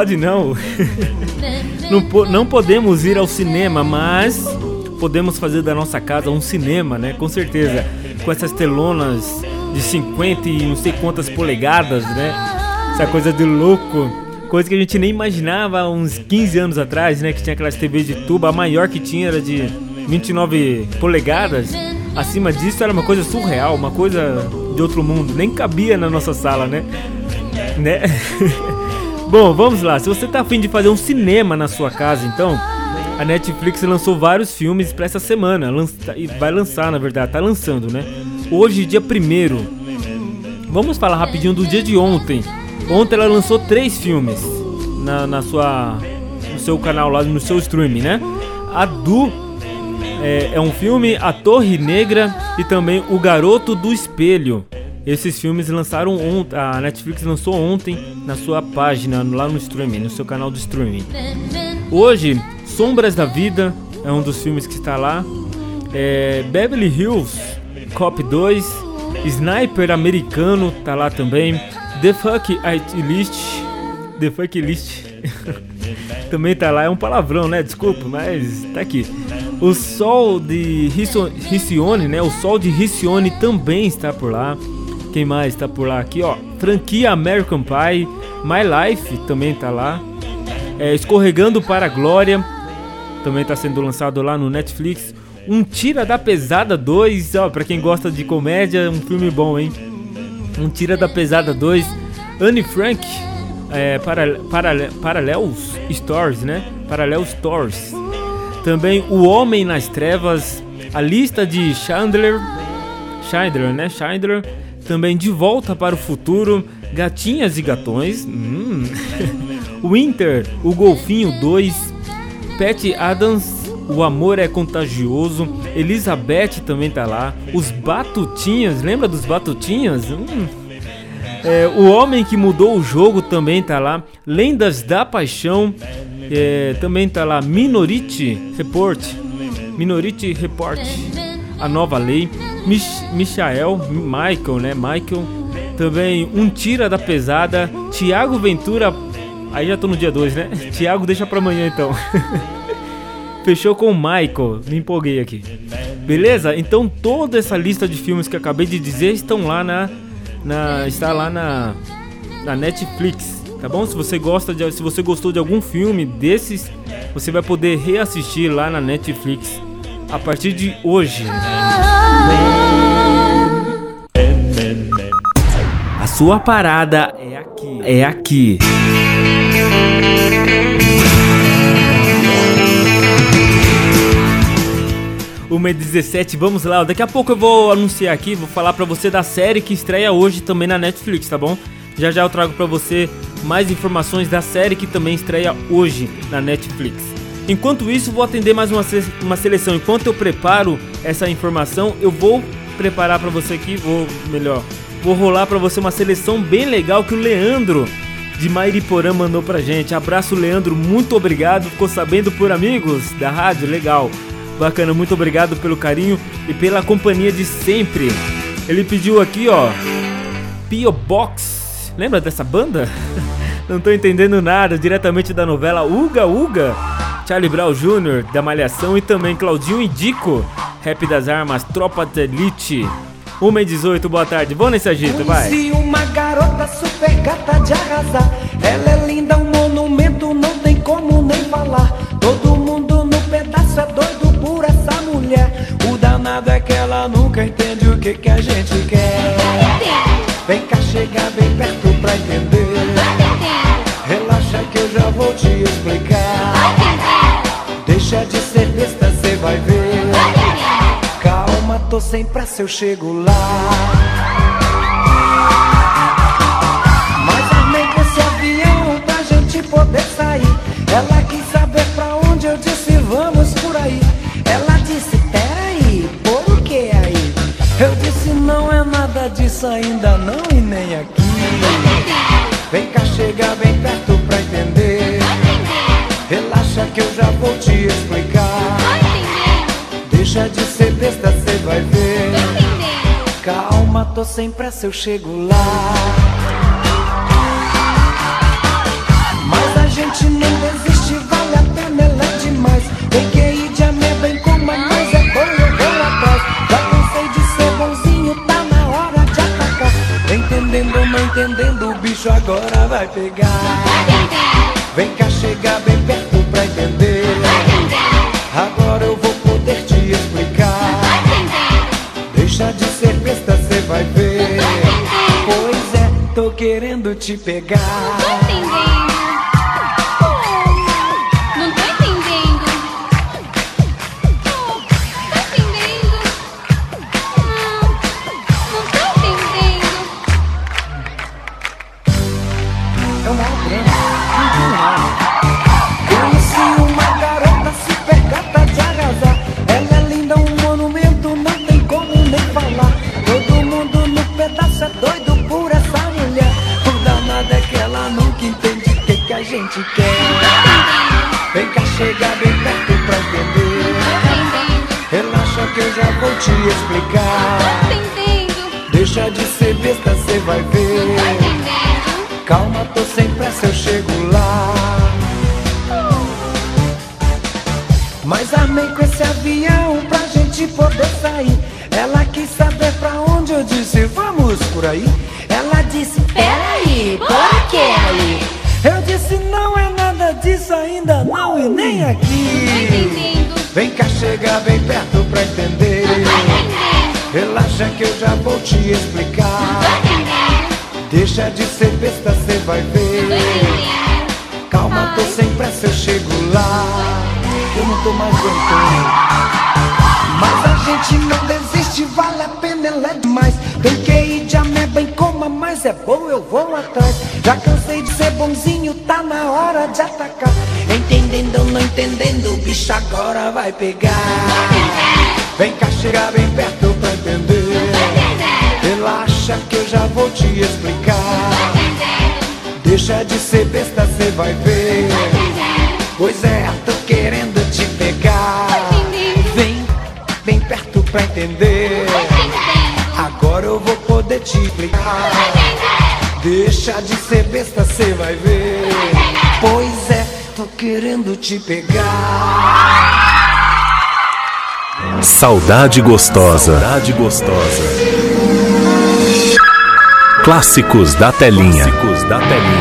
pode não. não, não podemos ir ao cinema, mas podemos fazer da nossa casa um cinema, né? Com certeza. Com essas telonas de 50 e não sei quantas polegadas, né? Essa coisa de louco. Coisa que a gente nem imaginava uns 15 anos atrás, né? Que tinha aquelas TVs de tubo. A maior que tinha era de 29 polegadas. Acima disso era uma coisa surreal, uma coisa de outro mundo. Nem cabia na nossa sala, né? Né? Bom, vamos lá. Se você tá afim de fazer um cinema na sua casa, então, a Netflix lançou vários filmes para essa semana. Lança, vai lançar, na verdade, tá lançando, né? Hoje, dia 1 Vamos falar rapidinho do dia de ontem. Ontem ela lançou três filmes na, na sua, no seu canal lá, no seu streaming, né? A Du é, é um filme, A Torre Negra e também O Garoto do Espelho. Esses filmes lançaram ontem, a Netflix lançou ontem na sua página, lá no streaming, no seu canal do streaming. Hoje, Sombras da Vida é um dos filmes que está lá. É, Beverly Hills Cop 2, Sniper Americano tá lá também. The Fuck It List, The Fuck List também tá lá. É um palavrão, né? Desculpa, mas tá aqui. O Sol de Riccione, né? O Sol de Riccione também está por lá. Quem mais está por lá aqui, ó? Franquia American Pie, My Life também tá lá. É, Escorregando para a Glória também está sendo lançado lá no Netflix. Um Tira da Pesada 2, ó, para quem gosta de comédia, um filme bom, hein? Um Tira da Pesada 2. Anne Frank, é, para, para, Parallels Stories, né? Parallel Stories. Também O Homem nas Trevas, a lista de Chandler, Chandler, né? Chandler também De Volta para o Futuro, Gatinhas e Gatões, hum. Winter, O Golfinho 2, Pat Adams, O Amor é Contagioso, Elizabeth também tá lá, Os Batutinhas, lembra dos Batutinhas? Hum. É, o Homem que Mudou o Jogo também tá lá, Lendas da Paixão, é, também tá lá, Minority Report, Minority Report, A Nova Lei, Mich Michael, Michael, né? Michael. Também Um Tira da Pesada. Tiago Ventura. Aí já tô no dia 2, né? Tiago deixa pra amanhã então. Fechou com o Michael. Me empolguei aqui. Beleza? Então toda essa lista de filmes que acabei de dizer estão lá na. na está lá na. na Netflix. Tá bom? Se você gosta de, se você gostou de algum filme desses, você vai poder reassistir lá na Netflix a partir de hoje. A sua parada é aqui. É aqui. Uma e 17, vamos lá. Daqui a pouco eu vou anunciar aqui, vou falar pra você da série que estreia hoje também na Netflix, tá bom? Já já eu trago pra você mais informações da série que também estreia hoje na Netflix. Enquanto isso, vou atender mais uma, uma seleção. Enquanto eu preparo essa informação, eu vou preparar para você aqui, vou melhor, vou rolar para você uma seleção bem legal que o Leandro de Mairiporã mandou pra gente. Abraço, Leandro, muito obrigado. Ficou sabendo por amigos da rádio? Legal. Bacana, muito obrigado pelo carinho e pela companhia de sempre. Ele pediu aqui, ó, Pio Box. Lembra dessa banda? Não tô entendendo nada, diretamente da novela Uga Uga. Charlie Brown Jr., da Malhação e também Claudinho Indico, Rap das Armas, Tropa de Elite. 1 e 18, boa tarde. Vamos nesse agito, vai. Conheci uma garota super gata de arrasar. Ela é linda, um monumento, não tem como nem falar. Todo mundo no pedaço é doido por essa mulher. O danado é que ela nunca entende o que, que a gente quer. Vem cá, chega bem perto pra entender. Relaxa que eu já vou te explicar. Deixa de ser besta, cê vai ver. Calma, tô sem pressa, eu chego lá. Mas armei com esse avião pra gente poder sair. Ela quis saber pra onde eu disse vamos por aí. Ela disse, peraí, por que aí? Eu disse, não é nada disso ainda não e nem aqui. Vem cá, chega bem perto te explicar. Deixa de ser besta, cê vai ver. Calma, tô sem pressa, eu chego lá. Mas a gente não desiste, vale a pena, ela é demais. Tem que ir de ameba em coma, mas é bom, eu vou atrás. Já cansei de ser bonzinho, tá na hora de atacar. Entendendo ou não entendendo, o bicho agora vai pegar. Vem cá chegar bem perto pra entender. Agora eu vou poder te explicar. Deixa de ser besta, cê vai ver. Pois é, tô querendo te pegar. Gente quer. Vem cá, chega bem perto pra entender. Relaxa que eu já vou te explicar. Deixa de ser besta, cê vai ver. Calma, tô sem pressa, eu chego lá. Mas armei com esse avião pra gente poder sair. Ela quis saber pra onde eu disse, vamos por aí. Aqui. Vem cá, chega bem perto pra entender. Relaxa que eu já vou te explicar. Deixa de ser besta, cê vai ver. Calma, tô sem pressa, eu chego lá. Eu não tô mais aguentando. Mas a gente não desiste, vale a pena, ela é demais. Tem que ir de ameba em coma, mas é bom, eu vou atrás. Já cansei de ser bonzinho, tá na hora de atacar. Entendendo não entendendo, o bicho agora vai pegar. Vem cá, chega bem perto pra entender. Relaxa que eu já vou te explicar. Deixa de ser besta, cê vai ver. Pois é, tô querendo te pegar. Vem bem perto pra entender. Agora eu vou poder te explicar. Deixa de ser besta, cê vai ver. Pois é, tô querendo te pegar. Saudade gostosa. Saudade gostosa. Clássicos da telinha. Clássicos da telinha.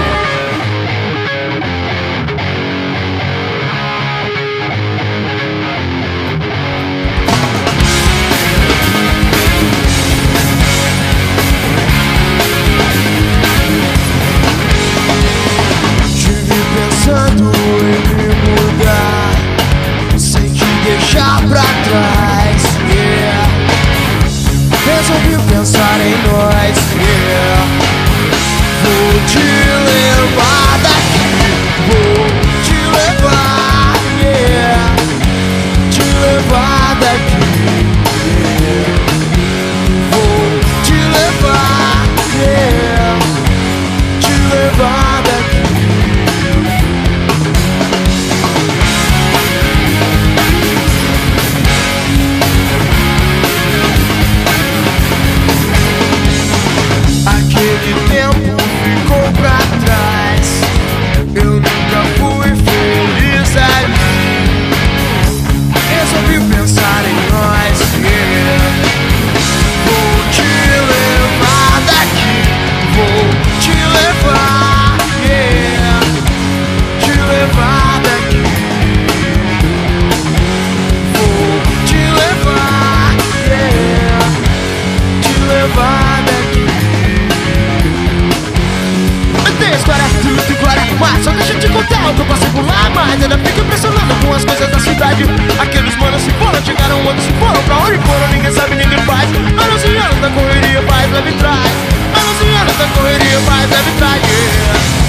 Se foram, chegaram onde se foram Pra onde foram, ninguém sabe, ninguém faz Anos e anos da correria, faz, leve traz Anos e anos da correria, faz, leve traz yeah.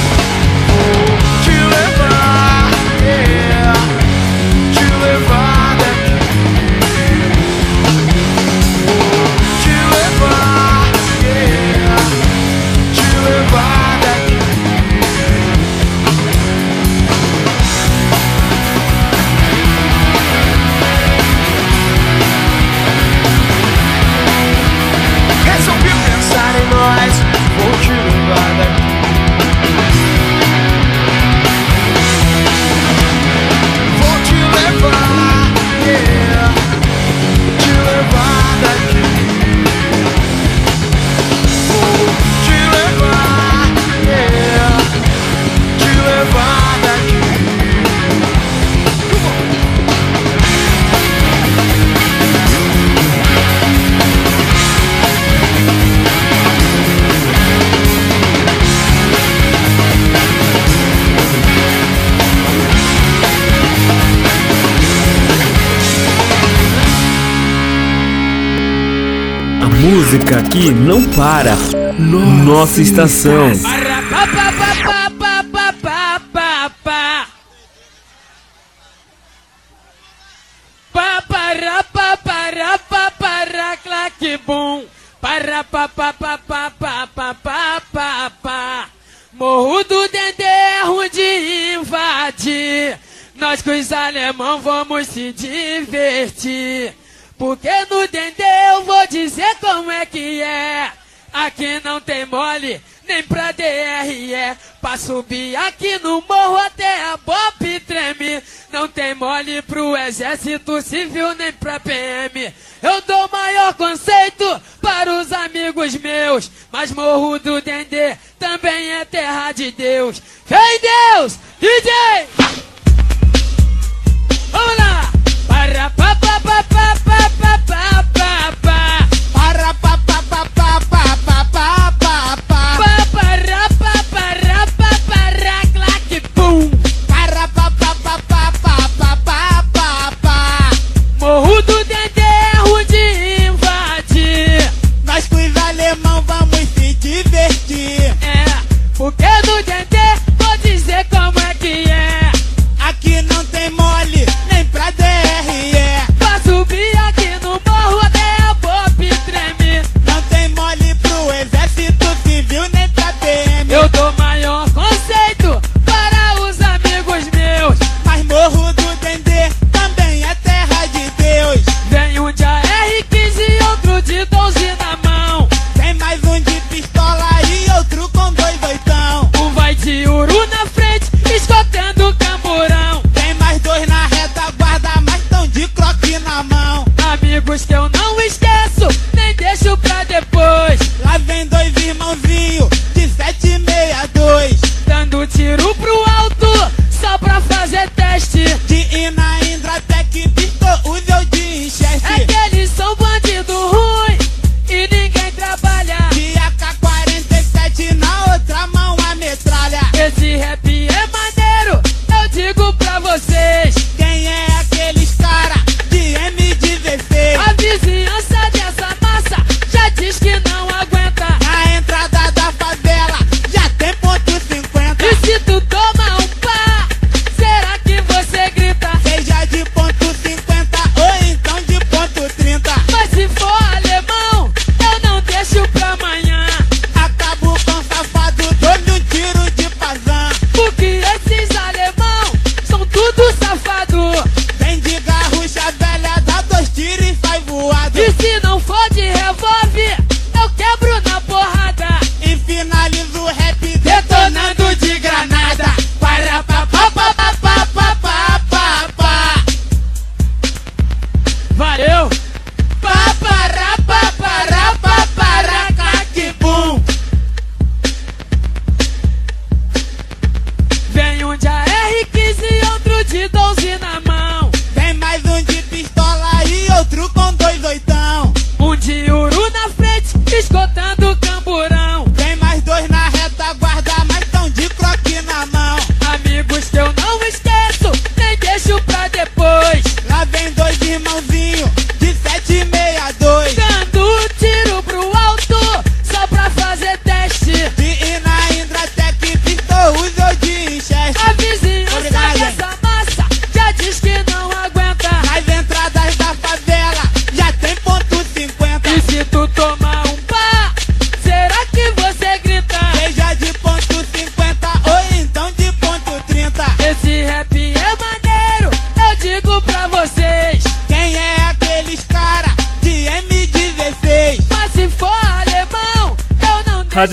aqui não para. Nossa, Nossa estação.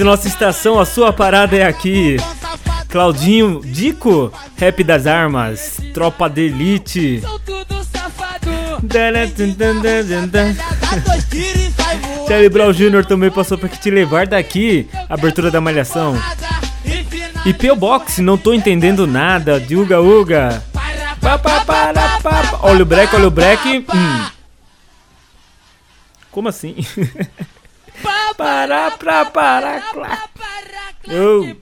nossa estação, a sua parada é aqui. Claudinho, Dico, Rap das Armas, Tropa de Elite. Charlie Brown Jr. também passou pra te levar daqui. Abertura da Malhação. E P.O. Box, não tô entendendo nada. De Uga Uga. Olha o break, olha o break. Hum. Como assim? para pra para clá. Eu.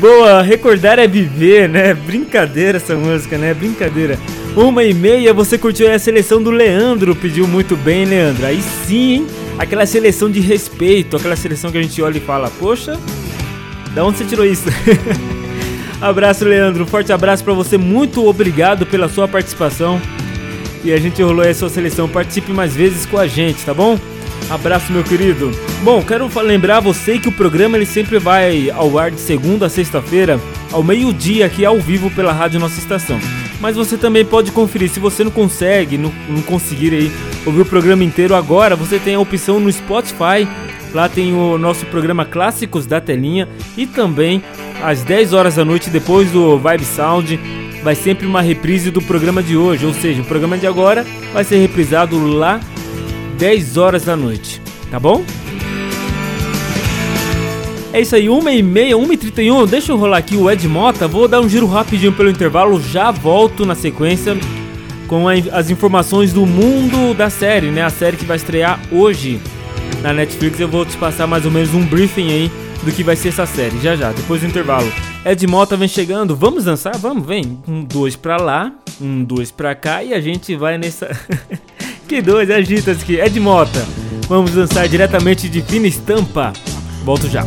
Boa, recordar é viver, né? Brincadeira essa música, né? Brincadeira. Uma e meia, você curtiu a seleção do Leandro, pediu muito bem, Leandro. Aí sim. Aquela seleção de respeito, aquela seleção que a gente olha e fala, poxa, da onde você tirou isso? abraço, Leandro. Forte abraço para você. Muito obrigado pela sua participação. E a gente rolou aí a sua seleção. Participe mais vezes com a gente, tá bom? Abraço, meu querido. Bom, quero lembrar você que o programa ele sempre vai ao ar de segunda a sexta-feira, ao meio-dia, aqui ao vivo pela Rádio Nossa Estação. Mas você também pode conferir, se você não consegue, não, não conseguir aí ouvir o programa inteiro agora, você tem a opção no Spotify. Lá tem o nosso programa Clássicos da Telinha e também às 10 horas da noite, depois do Vibe Sound, vai sempre uma reprise do programa de hoje. Ou seja, o programa de agora vai ser reprisado lá 10 horas da noite, tá bom? É isso aí, 1 e meia, 1 e 31 deixa eu rolar aqui o Ed Mota, vou dar um giro rapidinho pelo intervalo, já volto na sequência com as informações do mundo da série, né? A série que vai estrear hoje na Netflix, eu vou te passar mais ou menos um briefing aí do que vai ser essa série, já já, depois do intervalo. Ed Mota vem chegando, vamos dançar? Vamos, vem. Um, dois pra lá, um, dois pra cá e a gente vai nessa... Que dois, agita-se aqui. De Mota. Vamos dançar diretamente de fina estampa. Volto já.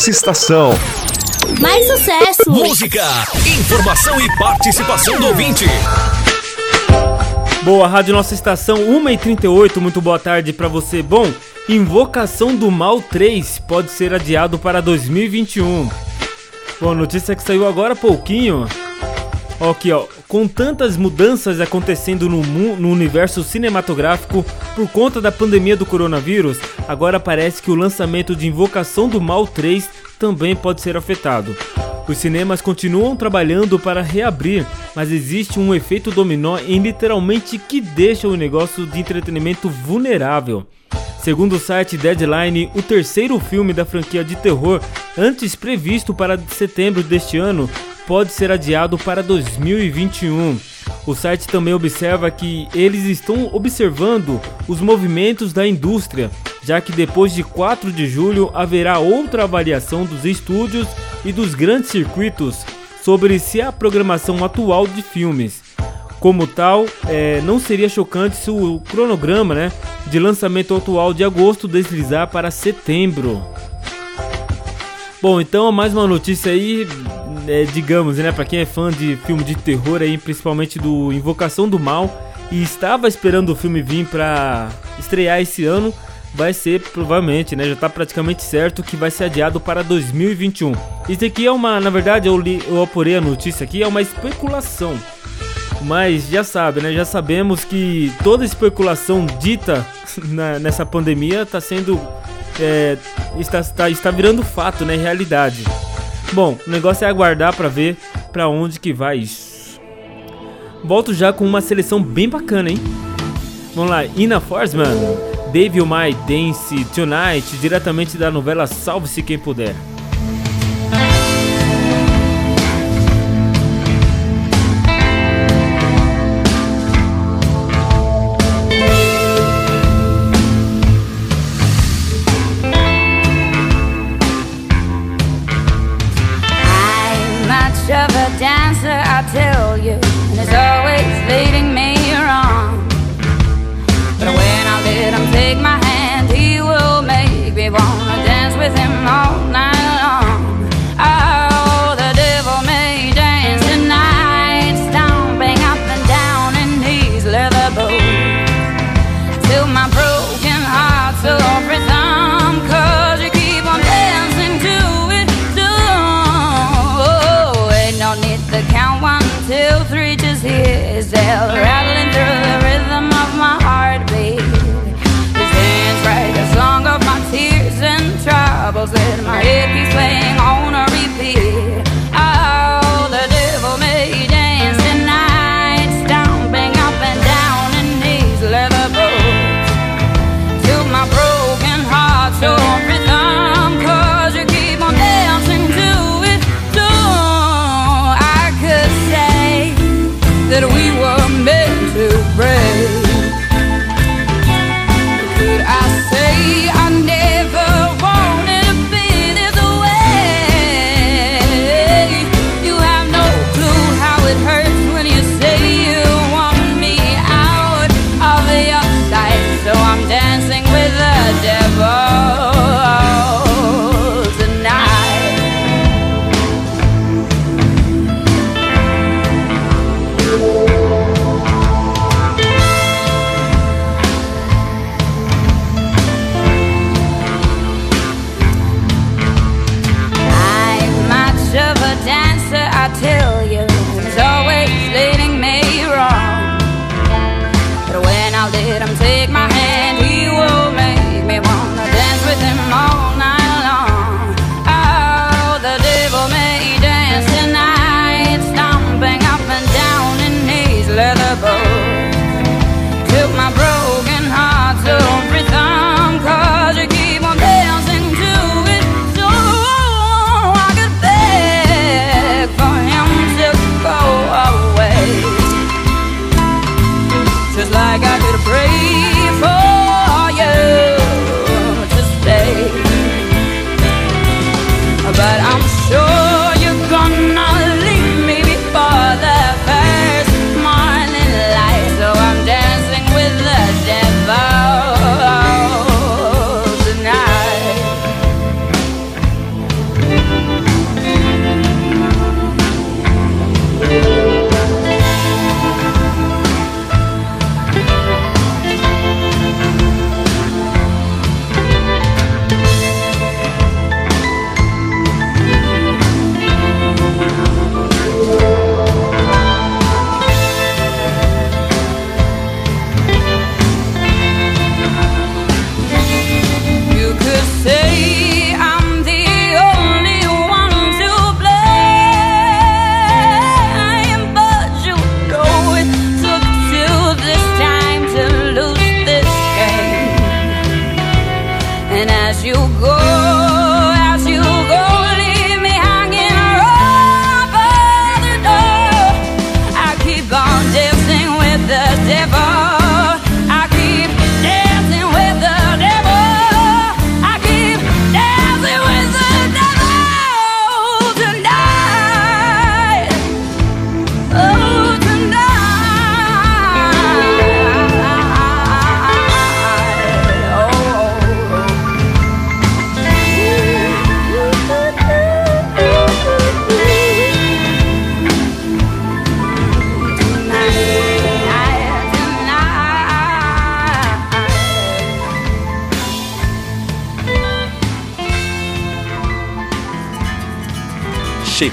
Nossa estação. Mais sucesso! Música, informação e participação do ouvinte. Boa, Rádio Nossa Estação 1h38, muito boa tarde pra você. Bom, Invocação do Mal 3 pode ser adiado para 2021. Bom, notícia que saiu agora há pouquinho. Ó, Aqui, ó. Com tantas mudanças acontecendo no, no universo cinematográfico por conta da pandemia do coronavírus, agora parece que o lançamento de Invocação do Mal 3 também pode ser afetado. Os cinemas continuam trabalhando para reabrir, mas existe um efeito dominó em literalmente que deixa o negócio de entretenimento vulnerável. Segundo o site Deadline, o terceiro filme da franquia de terror, antes previsto para setembro deste ano, pode ser adiado para 2021. O site também observa que eles estão observando os movimentos da indústria, já que depois de 4 de julho haverá outra avaliação dos estúdios e dos grandes circuitos sobre se a programação atual de filmes. Como tal, é, não seria chocante se o cronograma né, de lançamento atual de agosto deslizar para setembro. Bom, então mais uma notícia aí, é, digamos, né, para quem é fã de filme de terror aí, principalmente do Invocação do Mal e estava esperando o filme vir para estrear esse ano, vai ser provavelmente, né, já tá praticamente certo que vai ser adiado para 2021. Isso aqui é uma, na verdade, eu li, eu apurei a notícia aqui, é uma especulação. Mas já sabe, né? Já sabemos que toda especulação dita na- nessa pandemia está sendo. é, está, está, está virando fato, né? Realidade. Bom, o negócio é aguardar para ver para onde que vai isso. Volto já com uma seleção bem bacana, hein? Vamos lá, Ina Forsman, Dave My Dance Tonight, diretamente da novela Salve-se Quem Puder.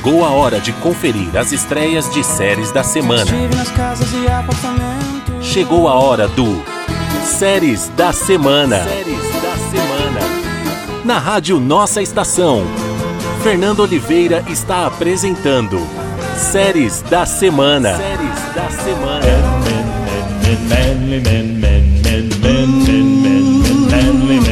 Chegou a hora de conferir as estreias de séries da semana. Chegou a hora do Séries da Semana. Séries da Semana. Na rádio Nossa Estação, Fernando Oliveira está apresentando Séries da Semana. Séries da Semana.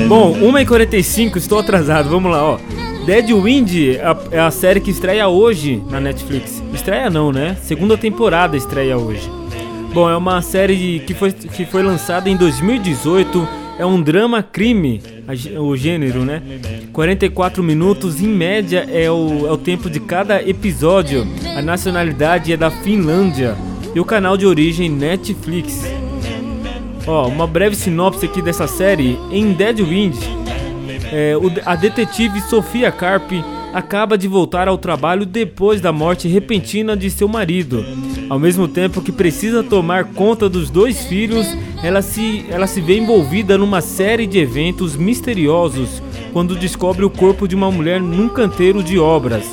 Bom, 1h45, estou atrasado, vamos lá, ó. Dead Wind é a série que estreia hoje na Netflix. Estreia não, né? Segunda temporada estreia hoje. Bom, é uma série que foi, que foi lançada em 2018. É um drama crime, o gênero, né? 44 minutos, em média, é o, é o tempo de cada episódio. A nacionalidade é da Finlândia. E o canal de origem Netflix. Ó, uma breve sinopse aqui dessa série. Em Dead Wind, é, o- a detetive Sofia Carp acaba de voltar ao trabalho depois da morte repentina de seu marido. Ao mesmo tempo que precisa tomar conta dos dois filhos, ela se, ela se vê envolvida numa série de eventos misteriosos quando descobre o corpo de uma mulher num canteiro de obras.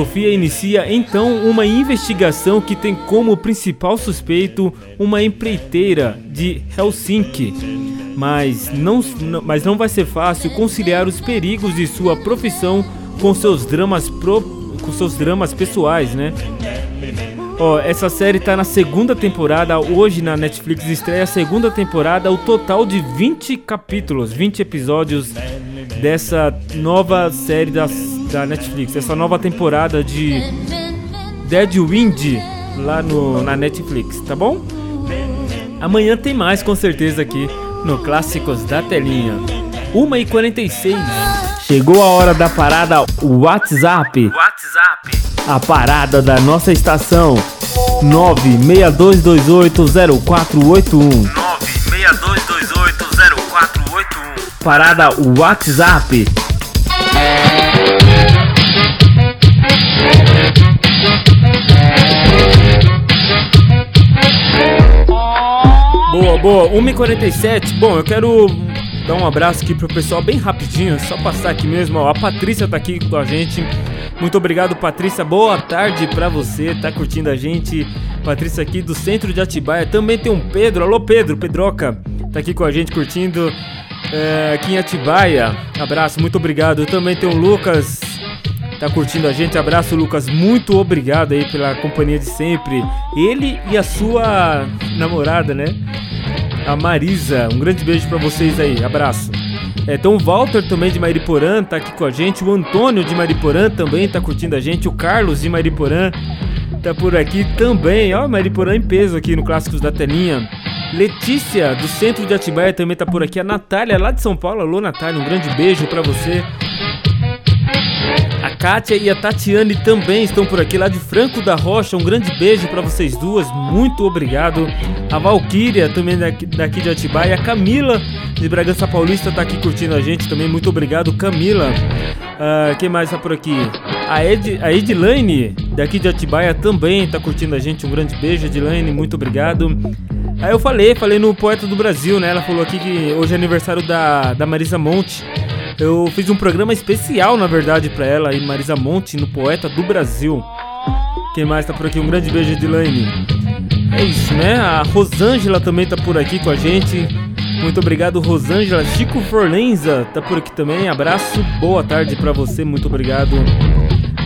Sofia inicia então uma investigação que tem como principal suspeito uma empreiteira de Helsinki. Mas não, mas não vai ser fácil conciliar os perigos de sua profissão com seus dramas, pro, com seus dramas pessoais, né? Ó, essa série tá na segunda temporada, hoje na Netflix estreia a segunda temporada, o total de 20 capítulos, 20 episódios dessa nova série das, da Netflix, essa nova temporada de Dead Wind lá no, na Netflix, tá bom? Amanhã tem mais com certeza aqui no Clássicos da Telinha. 1h46. Chegou a hora da parada WhatsApp. WhatsApp. A parada da nossa estação. 962280481. 962280481. Parada WhatsApp. Boa, boa. 1h47. Bom, eu quero dar um abraço aqui pro pessoal bem rapidinho. Só passar aqui mesmo. Ó, a Patrícia tá aqui com a gente. Muito obrigado, Patrícia. Boa tarde pra você. Tá curtindo a gente. Patrícia aqui do centro de Atibaia. Também tem um Pedro. Alô, Pedro. Pedroca. Tá aqui com a gente curtindo é, aqui em Atibaia. Abraço, muito obrigado. Também tem o Lucas tá curtindo a gente. Abraço, Lucas. Muito obrigado aí pela companhia de sempre. Ele e a sua namorada, né? A Marisa. Um grande beijo pra vocês aí. Abraço. É, então o Walter também de Mariporã tá aqui com a gente. O Antônio de Mariporã também tá curtindo a gente. O Carlos de Mariporã tá por aqui também. Ó, Mariporã em peso aqui no Clássicos da Telinha. Letícia, do centro de Atibaia, também tá por aqui. A Natália, lá de São Paulo. Alô, Natália, um grande beijo pra você. Kátia e a Tatiane também estão por aqui, lá de Franco da Rocha. Um grande beijo pra vocês duas, muito obrigado. A Valquíria, também daqui, daqui de Atibaia. A Camila, de Bragança Paulista, tá aqui curtindo a gente também. Muito obrigado, Camila. Ah, quem mais tá por aqui? A, Ed, a Edilane, daqui de Atibaia, também tá curtindo a gente. Um grande beijo, Edilane, muito obrigado. Aí eu falei, falei no Poeta do Brasil, né? Ela falou aqui que hoje é aniversário da, da Marisa Monte. Eu fiz um programa especial, na verdade, pra ela e Marisa Monte no Poeta do Brasil. Quem mais tá por aqui? Um grande beijo, Edilane. É isso, né? A Rosângela também tá por aqui com a gente. Muito obrigado, Rosângela. Chico Forlenza tá por aqui também. Abraço, boa tarde pra você. Muito obrigado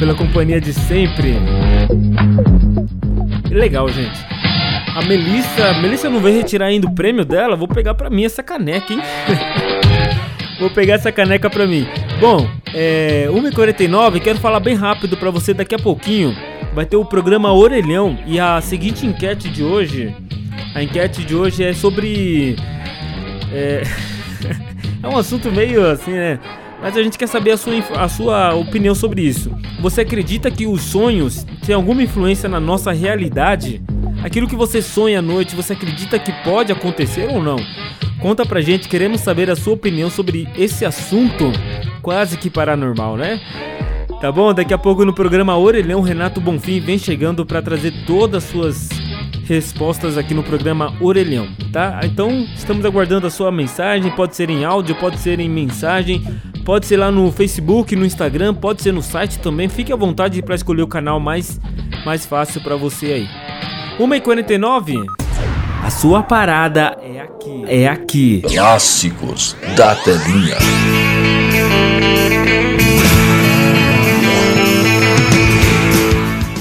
pela companhia de sempre. Legal, gente. A Melissa, a Melissa não veio retirar ainda o prêmio dela. Vou pegar pra mim essa caneca, hein? Vou pegar essa caneca pra mim. Bom, é 1h49, quero falar bem rápido pra você daqui a pouquinho. Vai ter o programa Orelhão e a seguinte enquete de hoje. A enquete de hoje é sobre. É, é um assunto meio assim, né? Mas a gente quer saber a sua, a sua opinião sobre isso. Você acredita que os sonhos têm alguma influência na nossa realidade? Aquilo que você sonha à noite, você acredita que pode acontecer ou não? Conta pra gente, queremos saber a sua opinião sobre esse assunto quase que paranormal, né? Tá bom? Daqui a pouco no programa Orelhão, Renato Bonfim vem chegando pra trazer todas as suas respostas aqui no programa Orelhão, tá? Então, estamos aguardando a sua mensagem, pode ser em áudio, pode ser em mensagem, pode ser lá no Facebook, no Instagram, pode ser no site também. Fique à vontade para escolher o canal mais, mais fácil para você aí. 1h49, a sua parada é aqui. É aqui. Clássicos da telinha.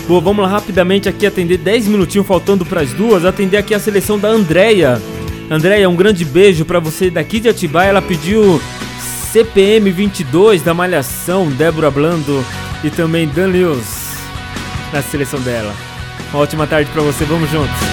Boa, vamos lá rapidamente aqui atender 10 minutinhos faltando para as duas, atender aqui a seleção da Andrea. Andrea, um grande beijo para você daqui de Atibaia. Ela pediu CPM 22 da Malhação, Débora Blando e também Dan Lewis na seleção dela. Uma ótima tarde para você, vamos juntos.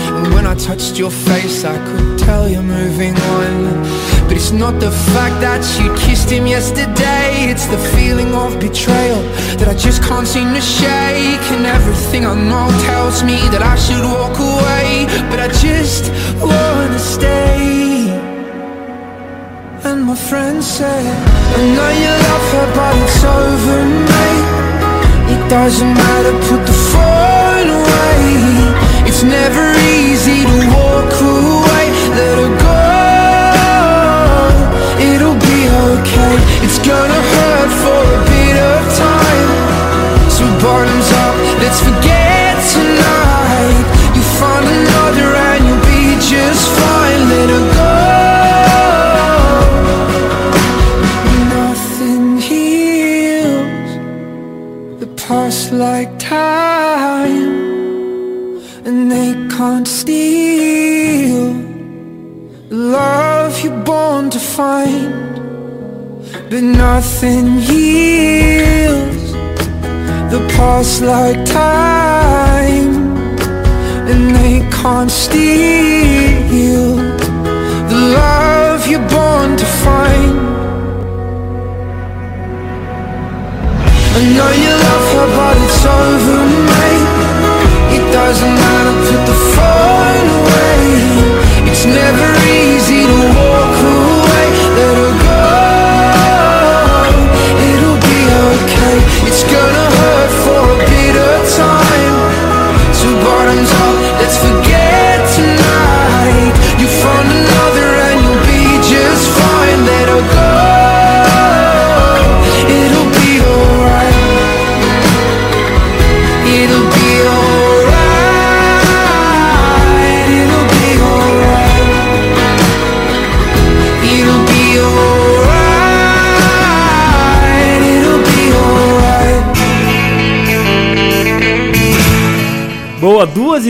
when I touched your face I could tell you're moving on. But it's not the fact that you kissed him yesterday. It's the feeling of betrayal That I just can't seem to shake. And everything I know tells me that I should walk away. But I just wanna stay. And my friend said I know you love her but it's over mate. It doesn't matter, put the phone away It's never easy to walk away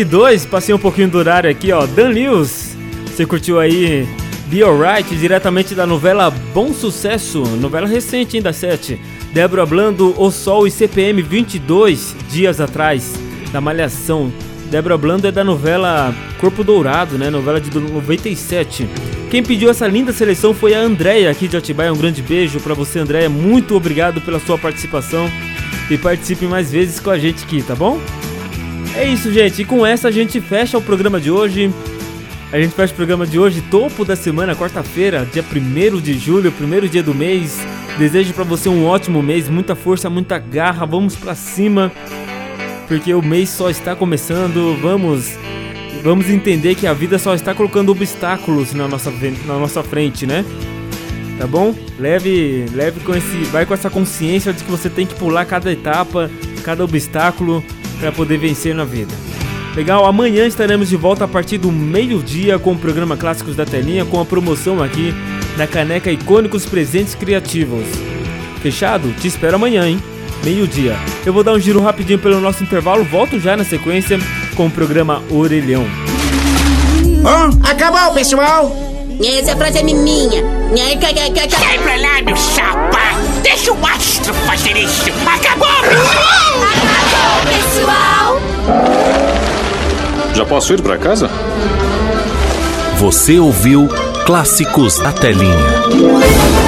e dois, passei um pouquinho do horário aqui, ó. Dan Lewis, você curtiu aí Be Alright, diretamente da novela Bom Sucesso, novela recente ainda 7. Débora Blando, O Sol e CPM 22 dias atrás, da Malhação. Débora Blando é da novela Corpo Dourado, né? Novela de 97. Quem pediu essa linda seleção foi a Andréia aqui de Atibaia. Um grande beijo pra você, Andréia. Muito obrigado pela sua participação. E participe mais vezes com a gente aqui, tá bom? É isso, gente. E com essa a gente fecha o programa de hoje. A gente fecha o programa de hoje, topo da semana, quarta-feira, dia 1 de julho, primeiro dia do mês. Desejo pra você um ótimo mês, muita força, muita garra. Vamos pra cima, porque o mês só está começando. Vamos, vamos entender que a vida só está colocando obstáculos na nossa, na nossa frente, né? Tá bom? Leve, leve com esse, vai com essa consciência de que você tem que pular cada etapa, cada obstáculo para poder vencer na vida. Legal, amanhã estaremos de volta a partir do meio-dia com o programa Clássicos da Telinha, com a promoção aqui da caneca Icônicos Presentes Criativos. Fechado? Te espero amanhã, hein? Meio-dia. Eu vou dar um giro rapidinho pelo nosso intervalo, volto já na sequência com o programa Orelhão. acabou, pessoal! Essa frase é minha. Sai pra lá, meu chapa! Deixa o astro fazer isso! Acabou, pessoal! Acabou, pessoal! Já posso ir para casa? Você ouviu Clássicos da Telinha.